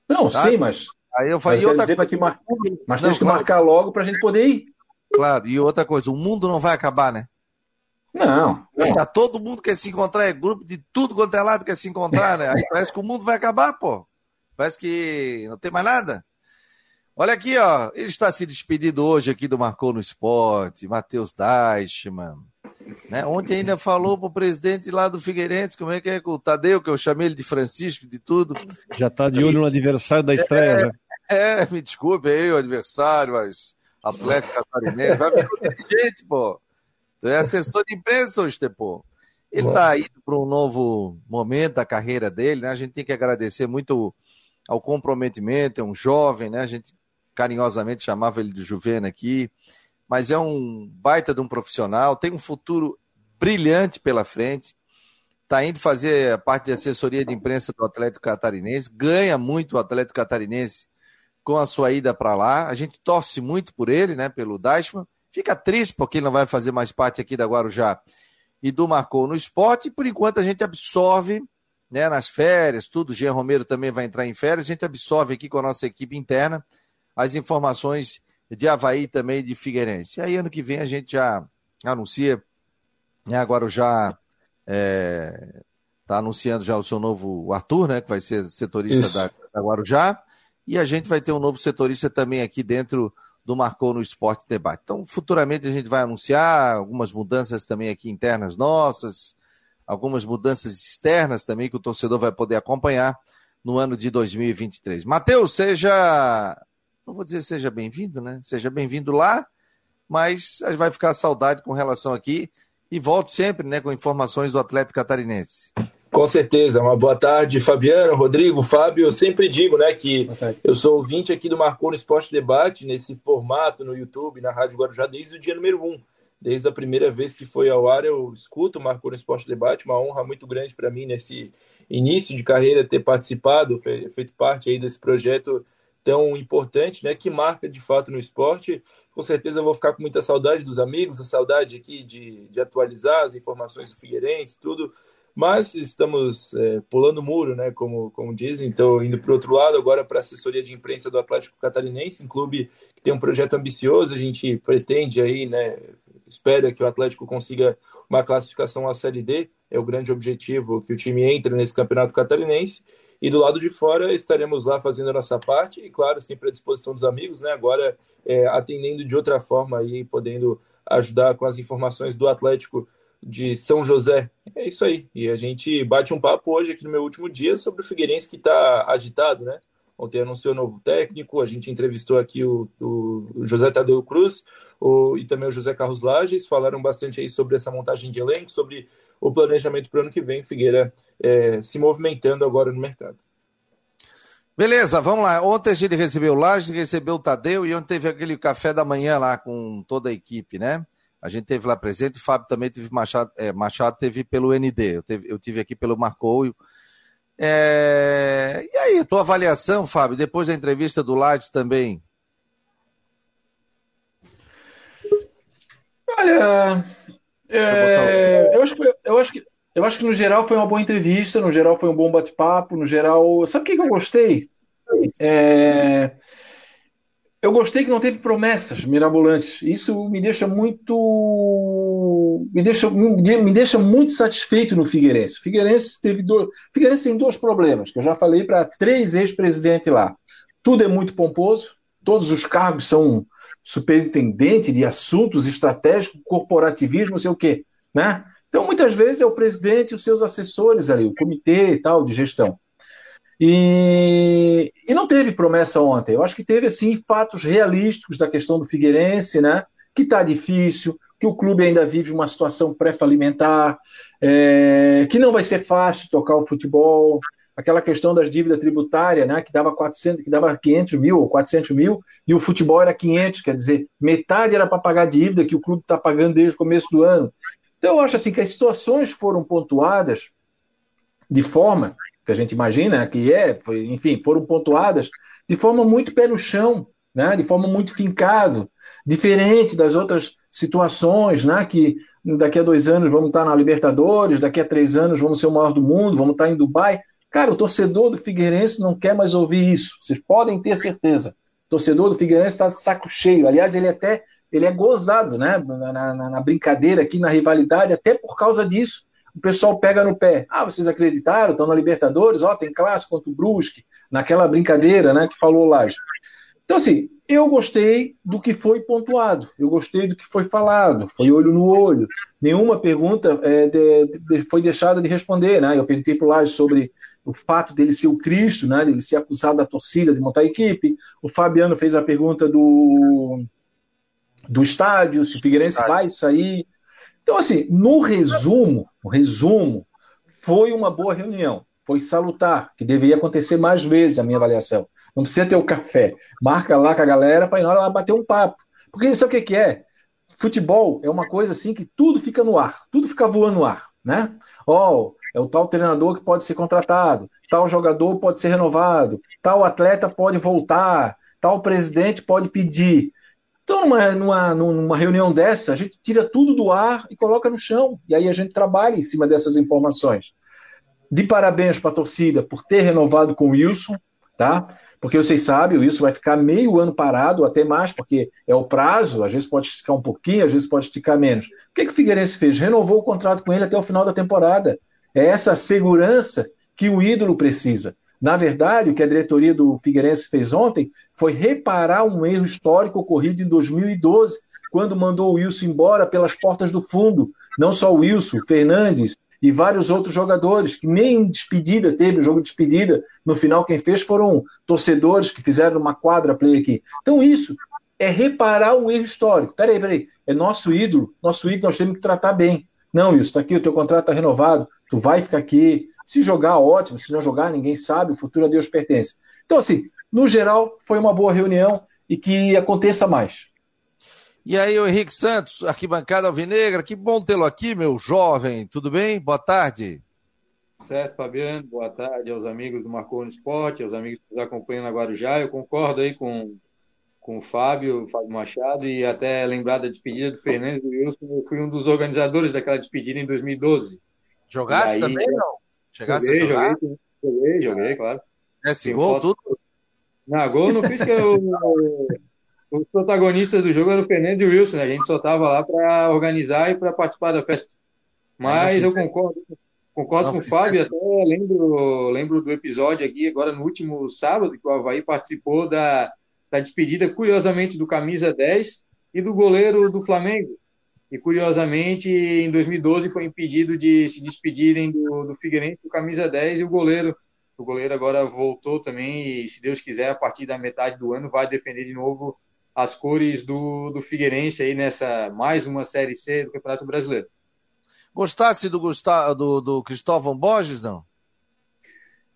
Não, tá? sim, mas. Aí eu falei, outra coisa... que mar... Mas tem que claro. marcar logo para a gente poder ir. Claro, e outra coisa, o mundo não vai acabar, né? Não. não. Tá todo mundo quer se encontrar, é grupo de tudo quanto é lado quer se encontrar, né? Aí parece que o mundo vai acabar, pô. Parece que não tem mais nada. Olha aqui, ó. Ele está se despedindo hoje aqui do Marcou no Esporte, Matheus Deichmann. Né? Ontem ainda falou para o presidente lá do Figueirense, como é que é, com o Tadeu, que eu chamei ele de Francisco, de tudo. Já está de olho no adversário da estreia, é, né? É, me desculpe aí o adversário, mas Atlético Catarinense. Vai vir gente, pô. Tu é assessor de imprensa hoje, pô. Ele está indo para um novo momento da carreira dele, né? A gente tem que agradecer muito ao comprometimento, é um jovem, né? A gente carinhosamente chamava ele de Juvena aqui, mas é um baita de um profissional, tem um futuro brilhante pela frente, está indo fazer a parte de assessoria de imprensa do Atlético Catarinense, ganha muito o Atlético Catarinense com a sua ida para lá, a gente torce muito por ele, né, pelo Dashman, fica triste porque ele não vai fazer mais parte aqui da Guarujá e do Marcou no esporte, por enquanto a gente absorve né, nas férias, tudo, o Jean Romero também vai entrar em férias, a gente absorve aqui com a nossa equipe interna, as informações de Havaí também de Figueirense. E aí, ano que vem, a gente já anuncia, né, agora já está é, tá anunciando já o seu novo Arthur, né, que vai ser setorista da, da Guarujá, e a gente vai ter um novo setorista também aqui dentro do Marcou no Esporte Debate. Então, futuramente a gente vai anunciar algumas mudanças também aqui internas nossas, algumas mudanças externas também que o torcedor vai poder acompanhar no ano de 2023. Matheus, seja não vou dizer seja bem-vindo, né? Seja bem-vindo lá, mas vai ficar saudade com relação aqui e volto sempre, né, com informações do Atlético Catarinense. Com certeza. Uma boa tarde, Fabiano, Rodrigo, Fábio. Eu sempre digo, né, que eu sou ouvinte aqui do Marcou no Esporte Debate, nesse formato no YouTube, na Rádio Guarujá, desde o dia número um. Desde a primeira vez que foi ao ar, eu escuto o Marcou no Esporte Debate. Uma honra muito grande para mim nesse início de carreira ter participado, feito parte aí desse projeto tão importante, né, que marca de fato no esporte. Com certeza vou ficar com muita saudade dos amigos, a saudade aqui de, de atualizar as informações do Figueirense, tudo. Mas estamos é, pulando o muro, né, como, como dizem. Então, indo para o outro lado, agora para a assessoria de imprensa do Atlético Catarinense, um clube que tem um projeto ambicioso. A gente pretende aí, né, espera que o Atlético consiga uma classificação à Série D. É o grande objetivo que o time entre nesse campeonato catarinense. E do lado de fora estaremos lá fazendo a nossa parte e, claro, sempre à disposição dos amigos, né? Agora é, atendendo de outra forma e podendo ajudar com as informações do Atlético de São José. É isso aí. E a gente bate um papo hoje aqui no meu último dia sobre o Figueirense que está agitado, né? Ontem anunciou novo técnico, a gente entrevistou aqui o, o José Tadeu Cruz o, e também o José Carlos Lages, falaram bastante aí sobre essa montagem de elenco, sobre o planejamento para o ano que vem, Figueira é, se movimentando agora no mercado. Beleza, vamos lá. Ontem a gente recebeu o Lages, recebeu o Tadeu e ontem teve aquele café da manhã lá com toda a equipe, né? A gente teve lá presente, o Fábio também teve Machado, é, Machado teve pelo ND, eu, teve, eu tive aqui pelo Marcou. É... E aí, tua avaliação, Fábio, depois da entrevista do Lages também? Olha, é... eu, acho que, eu, acho que, eu acho que no geral foi uma boa entrevista, no geral foi um bom bate-papo, no geral. Sabe o que, que eu gostei? É... Eu gostei que não teve promessas mirabolantes. Isso me deixa muito. Me deixa, me deixa muito satisfeito no Figueirense. O Figueirense teve dois. Figueirense tem dois problemas, que eu já falei para três ex-presidentes lá. Tudo é muito pomposo, todos os cargos são superintendente de assuntos estratégicos, corporativismo, sei o quê. Né? Então, muitas vezes é o presidente e os seus assessores ali, o comitê e tal de gestão. E, e não teve promessa ontem. Eu acho que teve, assim, fatos realísticos da questão do Figueirense, né? Que está difícil, que o clube ainda vive uma situação pré-falimentar, é, que não vai ser fácil tocar o futebol, aquela questão das dívidas tributárias, né, que dava 400, que dava 500 mil ou 400 mil, e o futebol era 500, quer dizer, metade era para pagar a dívida que o clube está pagando desde o começo do ano. Então eu acho assim que as situações foram pontuadas de forma que a gente imagina que é, foi, enfim, foram pontuadas de forma muito pé no chão, né? de forma muito fincado, diferente das outras situações, né? que daqui a dois anos vamos estar na Libertadores, daqui a três anos vamos ser o maior do mundo, vamos estar em Dubai. Cara, o torcedor do Figueirense não quer mais ouvir isso, vocês podem ter certeza. O torcedor do Figueirense está saco cheio. Aliás, ele até ele é gozado né? Na, na, na brincadeira aqui, na rivalidade, até por causa disso o pessoal pega no pé. Ah, vocês acreditaram? Estão na Libertadores? Ó, tem clássico contra o Brusque, naquela brincadeira, né, que falou lá. Então, assim, eu gostei do que foi pontuado, eu gostei do que foi falado, foi olho no olho. Nenhuma pergunta é, de, de, foi deixada de responder, né? Eu perguntei para o Laje sobre o fato dele ser o Cristo, né? Ele ser acusado da torcida de montar a equipe. O Fabiano fez a pergunta do do estádio, se o Figueirense vai sair. Então, assim, no resumo, no resumo, foi uma boa reunião, foi salutar, que deveria acontecer mais vezes, a minha avaliação. Não precisa ter o café. Marca lá com a galera para ir lá bater um papo. Porque sabe o que, que é? Futebol é uma coisa assim que tudo fica no ar, tudo fica voando no ar, né? Ó, oh, é o tal treinador que pode ser contratado, tal jogador pode ser renovado, tal atleta pode voltar, tal presidente pode pedir. Então, numa, numa, numa reunião dessa, a gente tira tudo do ar e coloca no chão. E aí a gente trabalha em cima dessas informações. De parabéns para a torcida por ter renovado com o Wilson, tá? Porque vocês sabem, o Wilson vai ficar meio ano parado, até mais, porque é o prazo, às vezes pode esticar um pouquinho, às vezes pode esticar menos. O que, que o Figueirense fez? Renovou o contrato com ele até o final da temporada. É essa segurança que o ídolo precisa. Na verdade, o que a diretoria do Figueirense fez ontem foi reparar um erro histórico ocorrido em 2012, quando mandou o Wilson embora pelas portas do fundo. Não só o Wilson, Fernandes e vários outros jogadores, que nem despedida teve, o jogo de despedida. No final, quem fez foram torcedores que fizeram uma quadra play aqui. Então, isso é reparar um erro histórico. Peraí, peraí, é nosso ídolo, nosso ídolo nós temos que tratar bem. Não, Wilson, está aqui, o teu contrato está renovado, tu vai ficar aqui, se jogar, ótimo. Se não jogar, ninguém sabe. O futuro a Deus pertence. Então, assim, no geral, foi uma boa reunião e que aconteça mais. E aí, o Henrique Santos, arquibancada alvinegra, que bom tê-lo aqui, meu jovem. Tudo bem? Boa tarde. Certo, Fabiano. Boa tarde aos amigos do Marcou no Esporte, aos amigos que nos acompanham na Guarujá. Eu concordo aí com, com o Fábio, o Fábio Machado, e até lembrar da despedida do Fernandes do Wilson. Eu fui um dos organizadores daquela despedida em 2012. Jogasse aí, também, não? Chegasse joguei, a jogar? Joguei, joguei, joguei, claro. Esse gol, tudo? Na gol não fiz que eu, os protagonistas do jogo eram o Fernandes e o Wilson, né? A gente só estava lá para organizar e para participar da festa. Mas eu concordo, concordo com o Fábio, até lembro, lembro do episódio aqui, agora no último sábado, que o Havaí participou da, da despedida, curiosamente, do camisa 10 e do goleiro do Flamengo. e curiosamente em 2012 foi impedido de se despedirem do, do Figueirense, o camisa 10 e o goleiro. O goleiro agora voltou também e, se Deus quiser, a partir da metade do ano vai defender de novo as cores do, do Figueirense aí nessa mais uma Série C do Campeonato Brasileiro. Gostasse do, do, do Cristóvão Borges, não?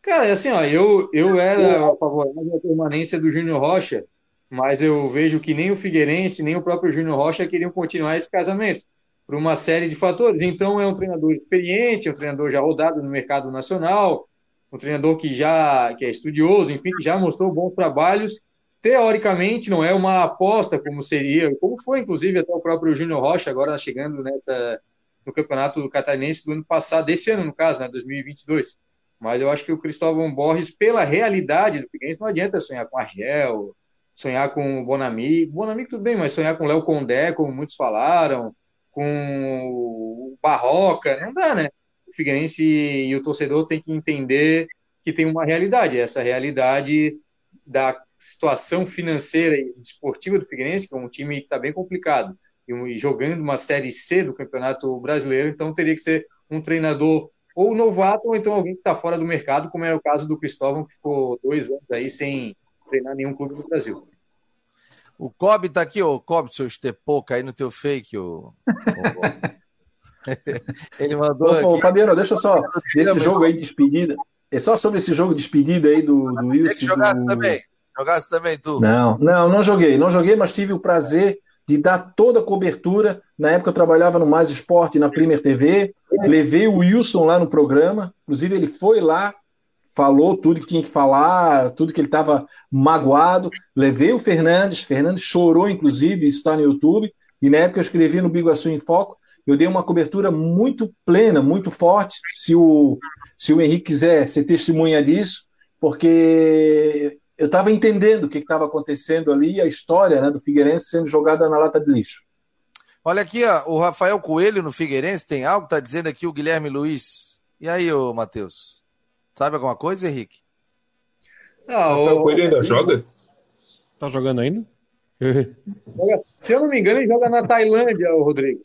Cara, assim, ó, eu, eu era favorável à permanência do Júnior Rocha, mas eu vejo que nem o Figueirense, nem o próprio Júnior Rocha queriam continuar esse casamento, por uma série de fatores. Então, é um treinador experiente, é um treinador já rodado no mercado nacional, um treinador que já que é estudioso, enfim, que já mostrou bons trabalhos. Teoricamente, não é uma aposta como seria, como foi, inclusive, até o próprio Júnior Rocha, agora chegando nessa no Campeonato Catarinense do ano passado, desse ano, no caso, né, 2022. Mas eu acho que o Cristóvão Borges, pela realidade do Figueirense, não adianta sonhar com Argel, sonhar com o Bonami. Bonami tudo bem, mas sonhar com Léo Condé, como muitos falaram, com o Barroca, não dá, né? O Figueirense e o torcedor tem que entender que tem uma realidade. Essa realidade da situação financeira e desportiva do Figueirense, que é um time que está bem complicado, e jogando uma Série C do Campeonato Brasileiro, então teria que ser um treinador ou novato, ou então alguém que está fora do mercado, como é o caso do Cristóvão, que ficou dois anos aí sem treinar nenhum clube do Brasil. O Kobe tá aqui, ô Kobe, seu estepoca aí no teu fake, ô. Ele mandou. Ô, aqui... Fabiano, deixa só. Esse jogo aí de despedida. É só sobre esse jogo de despedida aí do, do Wilson. Jogasse do... também. Jogasse também, tu. Não, não, não joguei. Não joguei, mas tive o prazer de dar toda a cobertura. Na época eu trabalhava no Mais Esporte, na Premier TV, levei o Wilson lá no programa, inclusive ele foi lá, falou tudo que tinha que falar, tudo que ele estava magoado. Levei o Fernandes, Fernandes chorou, inclusive, está no YouTube, e na época eu escrevi no Biguaçu em Foco, eu dei uma cobertura muito plena, muito forte, se o, se o Henrique quiser ser testemunha disso, porque eu estava entendendo o que estava acontecendo ali, a história né, do Figueirense sendo jogada na lata de lixo. Olha aqui, ó, o Rafael Coelho no Figueirense tem algo, está dizendo aqui o Guilherme Luiz. E aí, ô Matheus? Sabe alguma coisa, Henrique? Ah, o Rafael Coelho ainda joga? Tá jogando ainda? Se eu não me engano, ele joga na Tailândia, o Rodrigo.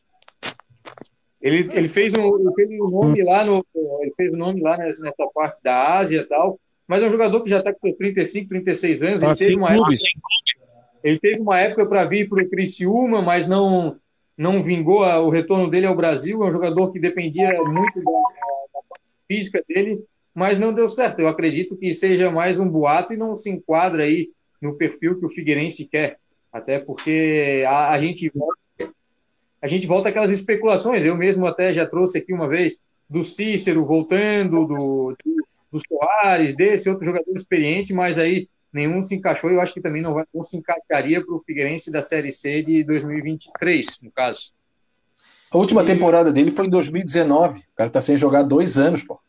Ele, ele fez um, ele fez um nome lá no, ele fez um nome lá nessa parte da Ásia e tal mas é um jogador que já está com 35, 36 anos. Ele, teve uma, época, ele teve uma época para vir para o Criciúma, mas não, não vingou o retorno dele ao Brasil. É um jogador que dependia muito da, da física dele, mas não deu certo. Eu acredito que seja mais um boato e não se enquadra aí no perfil que o Figueirense quer. Até porque a, a gente volta, a gente volta aquelas especulações. Eu mesmo até já trouxe aqui uma vez do Cícero voltando, do, do do Soares, desse outro jogador experiente, mas aí nenhum se encaixou e eu acho que também não, vai, não se encaixaria para o Figueirense da Série C de 2023, no caso. A última e... temporada dele foi em 2019. O cara está sem jogar dois anos, pô.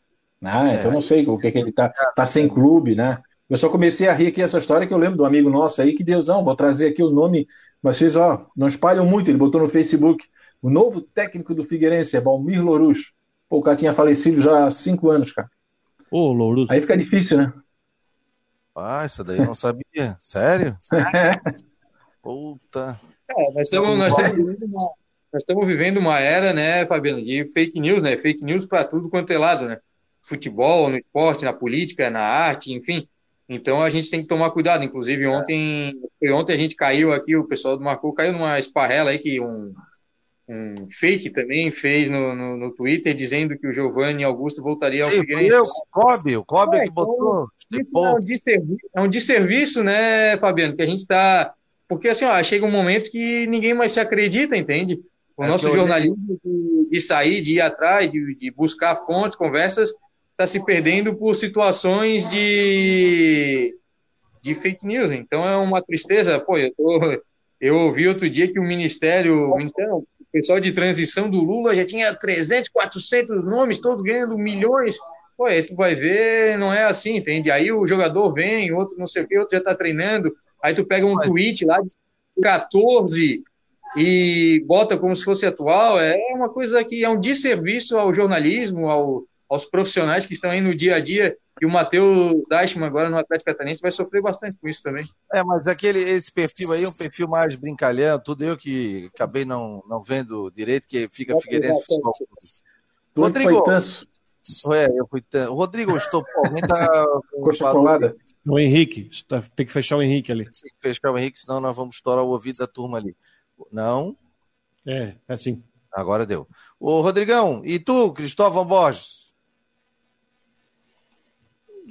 Ah, é. Então não sei o que, que ele tá, tá sem clube, né? Eu só comecei a rir aqui essa história que eu lembro do amigo nosso aí, que Deusão, vou trazer aqui o nome, mas fez, ó, não espalham muito, ele botou no Facebook. O novo técnico do Figueirense é Balmir Lourucho. Pô, o cara tinha falecido já há cinco anos, cara. Ô, Louros. Aí fica difícil, né? Ah, isso daí eu não sabia. Sério? Puta. É, nós estamos, nós, estamos vivendo uma, nós estamos vivendo uma era, né, Fabiano, de fake news, né? Fake news para tudo quanto é lado, né? Futebol, no esporte, na política, na arte, enfim. Então a gente tem que tomar cuidado. Inclusive, ontem, ontem a gente caiu aqui, o pessoal do Marcou caiu numa esparrela aí que um um fake também fez no, no, no, Twitter dizendo que o Giovanni Augusto voltaria ao Sim, Figueirense. o Kobe, o Kobe é, que então, botou. Então, é, um desserviço, é um desserviço, né, Fabiano, que a gente está... Porque assim, ó, chega um momento que ninguém mais se acredita, entende? O é nosso jornalismo de, de, sair, de ir atrás, de, de buscar fontes, conversas, está se perdendo por situações de, de fake news. Então é uma tristeza. Pô, eu, tô, eu ouvi outro dia que o Ministério, o Ministério pessoal de transição do Lula já tinha 300, 400 nomes, todos ganhando milhões. Pô, aí tu vai ver, não é assim, entende? Aí o jogador vem, outro não sei o que, outro já tá treinando, aí tu pega um tweet lá de 14 e bota como se fosse atual, é uma coisa que é um desserviço ao jornalismo, ao, aos profissionais que estão aí no dia a dia. E o Matheus Deichmann, agora no Atlético Catarinense, vai sofrer bastante com isso também. É, mas aquele, esse perfil aí é um perfil mais brincalhão, tudo eu que acabei não, não vendo direito, que fica Figueirense Futebol. Rodrigo, é, eu fui Rodrigo, estou. Alguém tá com chocolada? O Henrique. Tem que fechar o Henrique ali. Tem que fechar o Henrique, senão nós vamos estourar o ouvido da turma ali. Não? É, é assim. Agora deu. Ô, Rodrigão, e tu, Cristóvão Borges?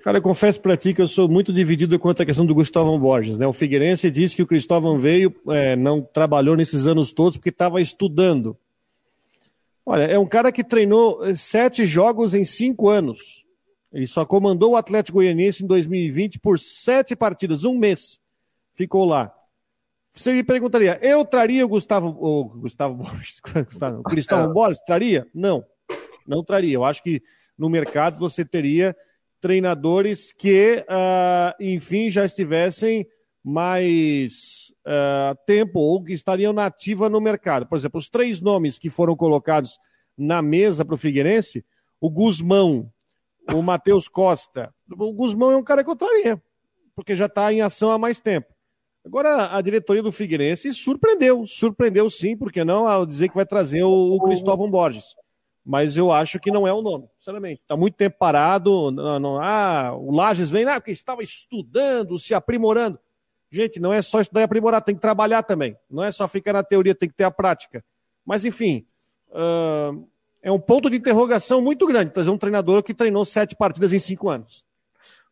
Cara, eu confesso para ti que eu sou muito dividido quanto à questão do Gustavo Borges. Né? O Figueirense disse que o Cristóvão veio, é, não trabalhou nesses anos todos porque estava estudando. Olha, é um cara que treinou eh, sete jogos em cinco anos. Ele só comandou o Atlético Goianiense em 2020 por sete partidas, um mês. Ficou lá. Você me perguntaria, eu traria o Gustavo, o Gustavo Borges, o Cristóvão é. Borges? Traria? Não, não traria. Eu acho que no mercado você teria treinadores que, uh, enfim, já estivessem mais uh, tempo ou que estariam na ativa no mercado. Por exemplo, os três nomes que foram colocados na mesa para o Figueirense, o Guzmão, o Matheus Costa. O Guzmão é um cara que eu traria, porque já está em ação há mais tempo. Agora, a diretoria do Figueirense surpreendeu, surpreendeu sim, porque não ao dizer que vai trazer o, o Cristóvão Borges. Mas eu acho que não é o nome, sinceramente. Está muito tempo parado. Não, não, ah, o Lages vem, ah, porque estava estudando, se aprimorando. Gente, não é só estudar e aprimorar, tem que trabalhar também. Não é só ficar na teoria, tem que ter a prática. Mas, enfim, uh, é um ponto de interrogação muito grande trazer um treinador que treinou sete partidas em cinco anos.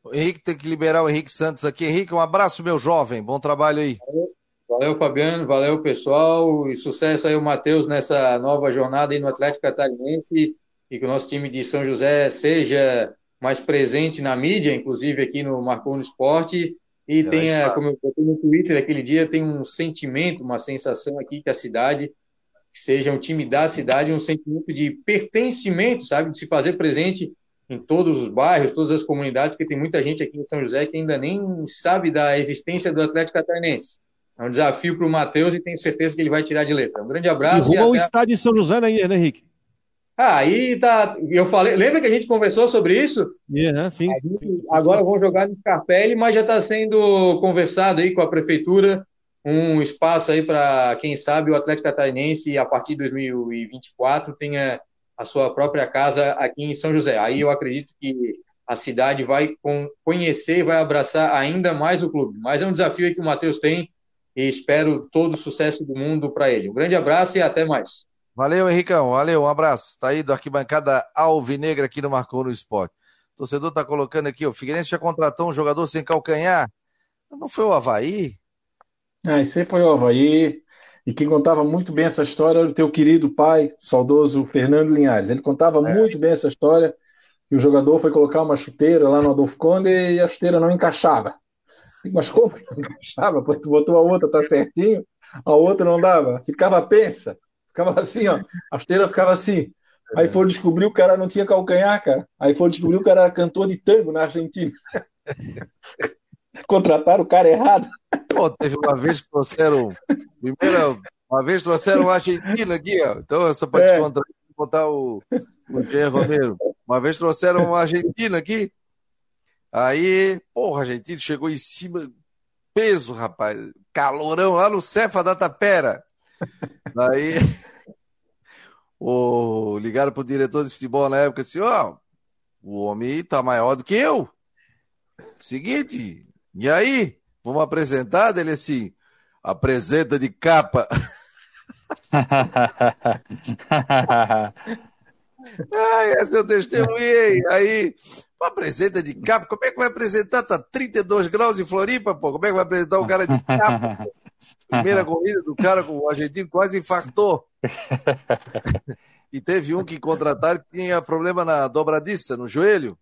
O Henrique tem que liberar o Henrique Santos aqui. Henrique, um abraço, meu jovem. Bom trabalho aí. Valeu, valeu Fabiano. Valeu, pessoal. E sucesso aí, o Matheus, nessa nova jornada aí no Atlético Catarinense. E que o nosso time de São José seja mais presente na mídia, inclusive aqui no Marcou no Esporte e tem, a, como eu botei no Twitter aquele dia, tem um sentimento, uma sensação aqui que a cidade seja um time da cidade, um sentimento de pertencimento, sabe? De se fazer presente em todos os bairros, todas as comunidades, que tem muita gente aqui em São José que ainda nem sabe da existência do Atlético Catarinense. É um desafio para o Matheus e tenho certeza que ele vai tirar de letra. Um grande abraço. E rumo ao estádio de São José, né, Henrique? Ah, aí tá. Eu falei, lembra que a gente conversou sobre isso? Yeah, sim, sim. Agora vão jogar no Scarpelli, mas já está sendo conversado aí com a prefeitura um espaço aí para quem sabe o Atlético Catarinense a partir de 2024 tenha a sua própria casa aqui em São José. Aí eu acredito que a cidade vai conhecer e vai abraçar ainda mais o clube. Mas é um desafio que o Matheus tem e espero todo o sucesso do mundo para ele. Um grande abraço e até mais. Valeu, Henricão. Valeu, um abraço. Tá aí do arquibancada Alvinegra aqui no Marcou no Esporte. O torcedor tá colocando aqui, o Figueirense já contratou um jogador sem calcanhar. Não foi o Havaí? Ah, esse aí foi o Havaí. E quem contava muito bem essa história era o teu querido pai, saudoso Fernando Linhares. Ele contava é. muito bem essa história, que o jogador foi colocar uma chuteira lá no Adolfo Conde e a chuteira não encaixava. Mas como não encaixava? Pô, tu botou a outra, tá certinho, a outra não dava. Ficava pensa. Ficava assim, ó. A esteira ficava assim. Aí foi descobrir o cara não tinha calcanhar, cara. Aí foi descobrir o cara era cantor de tango na Argentina. Contrataram o cara errado. Pô, teve uma vez que trouxeram. Primeira, uma vez trouxeram uma Argentina aqui, ó. Então, essa para é. te botar o, o Jean Romero. Uma vez trouxeram uma Argentina aqui. Aí, porra, Argentina chegou em cima, peso, rapaz. Calorão lá no Cefa da Tapera. Daí o, ligaram pro diretor de futebol na época e disse, ó, oh, o homem tá maior do que eu. Seguinte, e aí? Vamos apresentar? Ele assim, apresenta de capa. Ai, esse eu testemunhei. Aí, apresenta de capa. Como é que vai apresentar? Tá 32 graus em Floripa, pô. Como é que vai apresentar um cara de capa? Primeira corrida do cara com o argentino quase infartou. e teve um que contrataram que tinha problema na dobradiça, no joelho.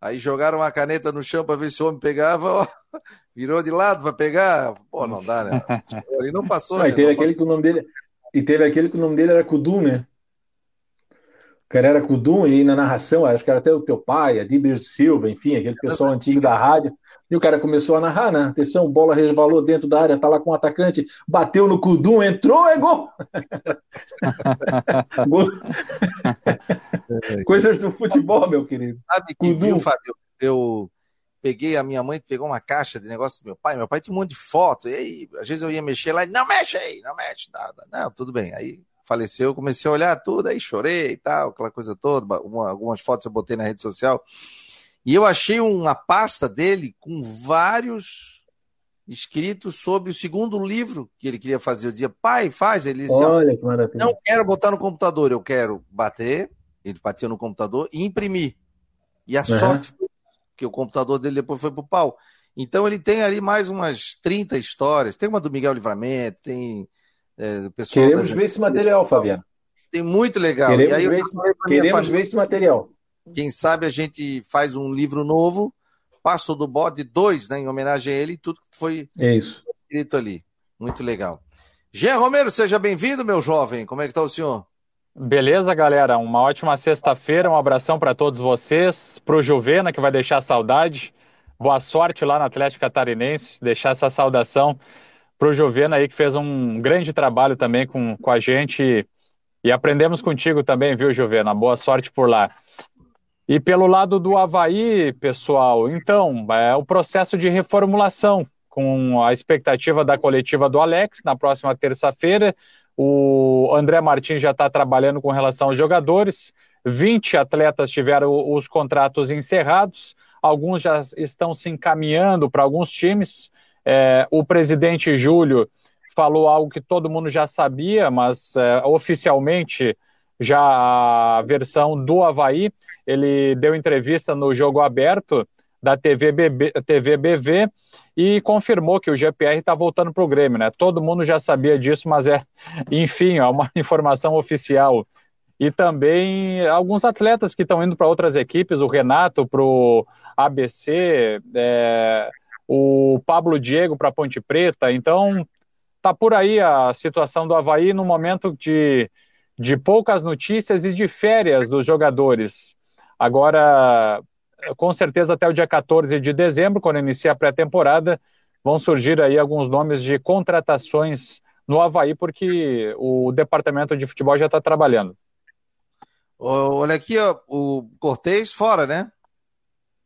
Aí jogaram uma caneta no chão para ver se o homem pegava, ó, virou de lado para pegar. Pô, não dá, né? Ele não passou. Né? e, teve não aquele passou. Que o nome dele, e teve aquele que o nome dele era Kudu, né? Cara era Kudum, e na narração, acho que era até o teu pai, a Dibir Silva, enfim, aquele pessoal antigo da rádio. E o cara começou a narrar, né? Atenção, bola resvalou dentro da área, tá lá com o atacante, bateu no Kudum, entrou, é gol! gol. Coisas do futebol, meu querido. Sabe que viu, Fábio? Eu peguei a minha mãe pegou uma caixa de negócio do meu pai. Meu pai tinha um monte de foto. E aí, às vezes eu ia mexer lá, ele não mexe aí, não mexe nada. Não, tudo bem. Aí faleceu, eu comecei a olhar tudo, aí chorei e tal, aquela coisa toda. Uma, algumas fotos eu botei na rede social. E eu achei uma pasta dele com vários escritos sobre o segundo livro que ele queria fazer. Eu dizia, pai, faz. Ele dizia, Olha que maravilha. não quero botar no computador, eu quero bater. Ele batia no computador e imprimir. E a uhum. sorte foi que o computador dele depois foi pro pau. Então ele tem ali mais umas 30 histórias. Tem uma do Miguel Livramento, tem é, pessoal. Queremos das... ver esse material, Fabiano. Tem muito legal. Queremos, aí, ver, esse... Queremos ver esse material. Quem sabe a gente faz um livro novo, Passo do Bode 2, né, em homenagem a ele, tudo que foi é isso. escrito ali. Muito legal. Jean Romero, seja bem-vindo, meu jovem. Como é que está o senhor? Beleza, galera? Uma ótima sexta-feira, um abração para todos vocês, para o Juvena, que vai deixar saudade. Boa sorte lá no Atlético Catarinense, deixar essa saudação para o Juvena aí, que fez um grande trabalho também com, com a gente. E aprendemos contigo também, viu, Juvena? Boa sorte por lá. E pelo lado do Havaí, pessoal, então, é o processo de reformulação, com a expectativa da coletiva do Alex na próxima terça-feira. O André Martins já está trabalhando com relação aos jogadores. 20 atletas tiveram os contratos encerrados, alguns já estão se encaminhando para alguns times. É, o presidente Júlio falou algo que todo mundo já sabia, mas é, oficialmente já a versão do Havaí. Ele deu entrevista no Jogo Aberto da TV, BB, TV BV e confirmou que o GPR está voltando para o Grêmio, né? Todo mundo já sabia disso, mas é, enfim, é uma informação oficial. E também alguns atletas que estão indo para outras equipes, o Renato para o ABC, é, o Pablo Diego para Ponte Preta. Então, tá por aí a situação do Havaí no momento de, de poucas notícias e de férias dos jogadores. Agora, com certeza até o dia 14 de dezembro, quando inicia a pré-temporada, vão surgir aí alguns nomes de contratações no Havaí, porque o departamento de futebol já está trabalhando. Olha aqui, ó, o Cortez fora, né?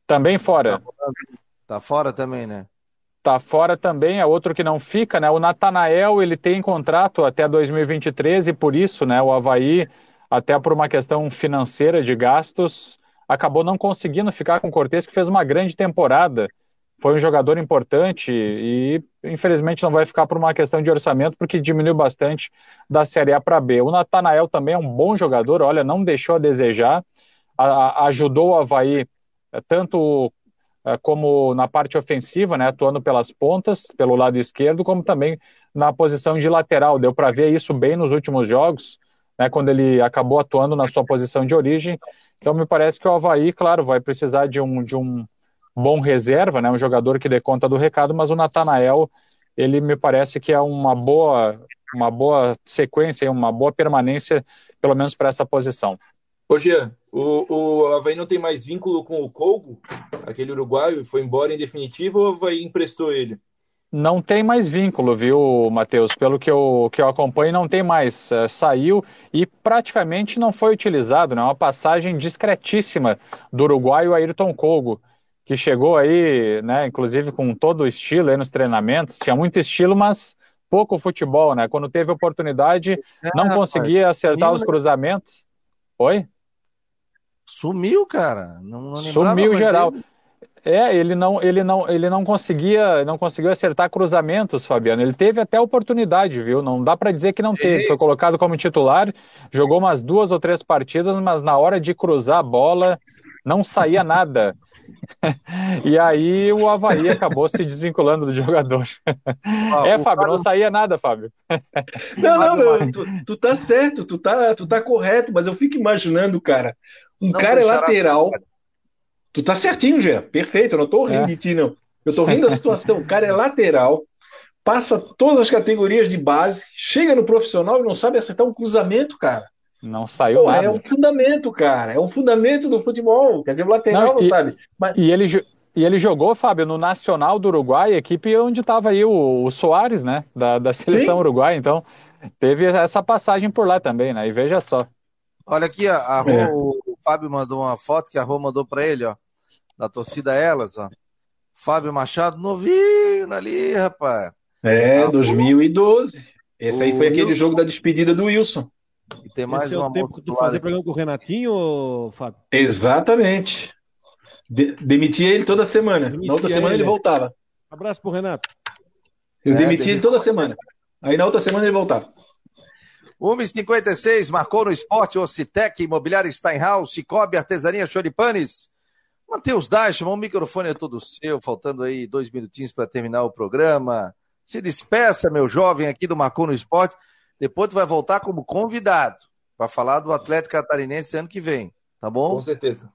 Também fora. Tá, fora também, né? Tá fora também, é outro que não fica, né? O Natanael, ele tem contrato até 2023 e por isso, né, o Havaí, até por uma questão financeira de gastos, acabou não conseguindo ficar com o Cortez, que fez uma grande temporada. Foi um jogador importante e, infelizmente, não vai ficar por uma questão de orçamento, porque diminuiu bastante da Série A para B. O Natanael também é um bom jogador, olha, não deixou a desejar, a, a, ajudou o Havaí eh, tanto como na parte ofensiva, né, atuando pelas pontas, pelo lado esquerdo, como também na posição de lateral. Deu para ver isso bem nos últimos jogos né, quando ele acabou atuando na sua posição de origem. Então me parece que o Havaí, claro, vai precisar de um, de um bom reserva, né, um jogador que dê conta do recado, mas o Natanael, ele me parece que é uma boa, uma boa sequência, uma boa permanência, pelo menos para essa posição. Ô Jean, o, o Havaí não tem mais vínculo com o Colgo, aquele uruguaio, foi embora em definitivo ou o Havaí emprestou ele? Não tem mais vínculo, viu, Matheus? Pelo que eu, que eu acompanho, não tem mais. É, saiu e praticamente não foi utilizado. Né? Uma passagem discretíssima do uruguaio Ayrton Colgo, que chegou aí, né, inclusive com todo o estilo aí nos treinamentos. Tinha muito estilo, mas pouco futebol, né? Quando teve oportunidade, não é, conseguia acertar os cruzamentos. Oi? Sumiu, cara. Não, não Sumiu geral. Dele. É, ele não, ele não, ele não conseguia, não conseguiu acertar cruzamentos, Fabiano. Ele teve até oportunidade, viu? Não dá para dizer que não teve. Foi colocado como titular, jogou umas duas ou três partidas, mas na hora de cruzar a bola não saía nada. e aí o Havaí acabou se desvinculando do jogador. Ah, é, Fábio, cara... não saía nada, Fábio. Não, não, não tu, tu tá certo, tu tá, tu tá correto, mas eu fico imaginando, cara, um não cara é lateral. Tu tá certinho, Gé. Perfeito. Eu não tô rindo é. de ti, não. Eu tô rindo da situação. O cara é lateral, passa todas as categorias de base, chega no profissional e não sabe acertar um cruzamento, cara. Não saiu Pô, nada. É um fundamento, cara. É um fundamento do futebol. Quer dizer, o lateral não, e, sabe. Mas... E ele, e ele jogou, Fábio, no Nacional do Uruguai, equipe onde estava aí o, o Soares, né? Da, da seleção Sim. uruguaia. Então, teve essa passagem por lá também, né? E veja só. Olha aqui, a, a é. o Fábio mandou uma foto que a Rô mandou para ele, ó. Da torcida Elas, ó. Fábio Machado novinho ali, rapaz. É, a 2012. Esse aí foi aquele jogo da despedida do Wilson. E tem mais Esse é o tempo que tu fazia programa com o Renatinho, Fábio? Exatamente. De demitia ele toda semana. Demitia na outra semana ele, ele voltava. Abraço pro Renato. Eu é, demitia ele toda semana. Aí na outra semana ele voltava. 1h56, marcou no esporte Ocitec, Imobiliário Steinhaus, Cicobi, Artesania Choripanes. Matheus Deichmann, o microfone é todo seu, faltando aí dois minutinhos para terminar o programa. Se despeça, meu jovem, aqui do Marcou no Esporte. Depois tu vai voltar como convidado para falar do Atlético Catarinense ano que vem, tá bom? Com certeza.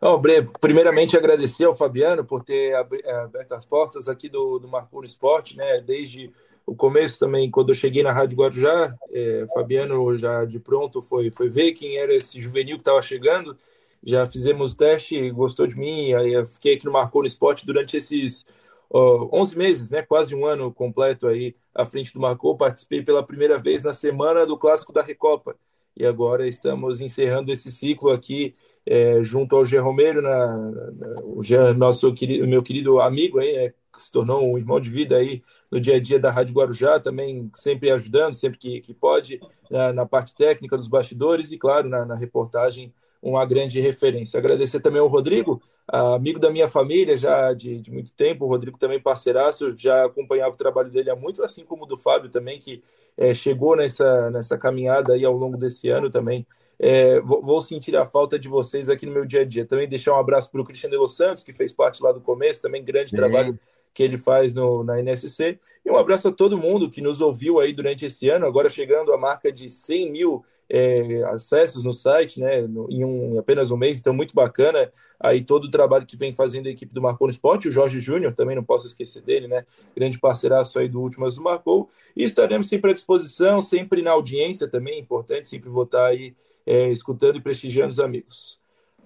Oh, primeiramente agradecer ao Fabiano por ter eh, aberto as portas aqui do, do Marcou no Esporte, né? Desde o começo também, quando eu cheguei na Rádio Guarujá, é, Fabiano já de pronto foi, foi ver quem era esse juvenil que estava chegando. Já fizemos o teste, gostou de mim, aí eu fiquei aqui no Marcou no Esporte durante esses 11 meses, né, quase um ano completo aí à frente do Marcou, participei pela primeira vez na semana do Clássico da Recopa. E agora estamos encerrando esse ciclo aqui é, junto ao Gê Romero, na, na, o Jean, nosso querido, meu querido amigo aí, é, que se tornou um irmão de vida aí no dia a dia da Rádio Guarujá, também sempre ajudando, sempre que, que pode, na, na parte técnica dos bastidores e, claro, na, na reportagem uma grande referência. Agradecer também ao Rodrigo, amigo da minha família já de, de, muito tempo, o Rodrigo também parceiraço, já acompanhava o trabalho dele há muito, assim como o do Fábio também, que é, chegou nessa, nessa caminhada aí ao longo desse ano também. É, vou, vou, sentir a falta de vocês aqui no meu dia a dia. Também deixar um abraço para o Cristiano de Los Santos, que fez parte lá do começo, também grande trabalho que ele faz no, na NSC. E um abraço a todo mundo que nos ouviu aí durante esse ano, agora chegando à marca de 100 mil é, acessos no site, né, no, em, um, em, apenas um mês, então muito bacana aí todo o trabalho que vem fazendo a equipe do Marcou no Esporte, o Jorge Júnior, também não posso esquecer dele, né, grande parceiraço aí do Últimas do Marcou, e estaremos sempre à disposição, sempre na audiência também, é importante sempre votar aí é, escutando e prestigiando os amigos.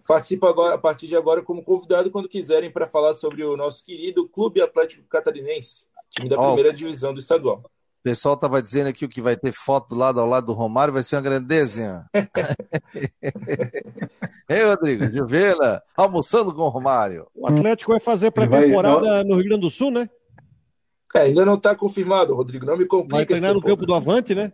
Participo agora, a partir de agora como convidado quando quiserem para falar sobre o nosso querido Clube Atlético Catarinense, time da oh. primeira divisão do estadual. O pessoal estava dizendo aqui o que vai ter foto do lado ao lado do Romário, vai ser uma grandeza. Ei, Rodrigo, Juvena, almoçando com o Romário. O Atlético vai fazer pré-temporada no Rio Grande do Sul, né? É, ainda não está confirmado, Rodrigo. Não me complica. Vai treinar no campo do Avante, né?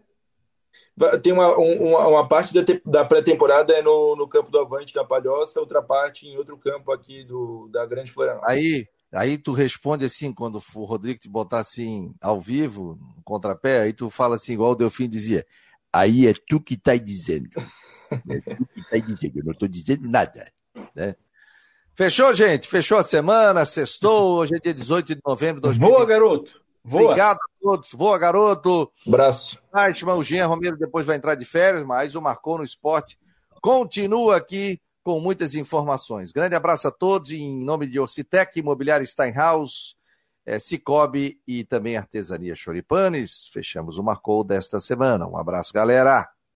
Tem uma, uma, uma parte da, da pré-temporada é no, no campo do Avante da Palhoça, outra parte em outro campo aqui do, da Grande Florianópolis. Aí, Aí tu responde assim, quando o Rodrigo te botar assim ao vivo, no contrapé, aí tu fala assim, igual o Delfim dizia, aí é tu que tá dizendo. É tu que tá dizendo, eu não tô dizendo nada. Né? Fechou, gente? Fechou a semana, sextou, hoje é dia 18 de novembro de 2020. Boa, garoto! Voa. Obrigado todos. Voa, garoto. Abraço. Aitman, o Jean Romero depois vai entrar de férias, mas o Marcou no Esporte continua aqui com muitas informações. Grande abraço a todos, em nome de Ocitec, Imobiliário Steinhaus, é, Cicobi e também Artesania Choripanes. Fechamos o Marcou desta semana. Um abraço, galera.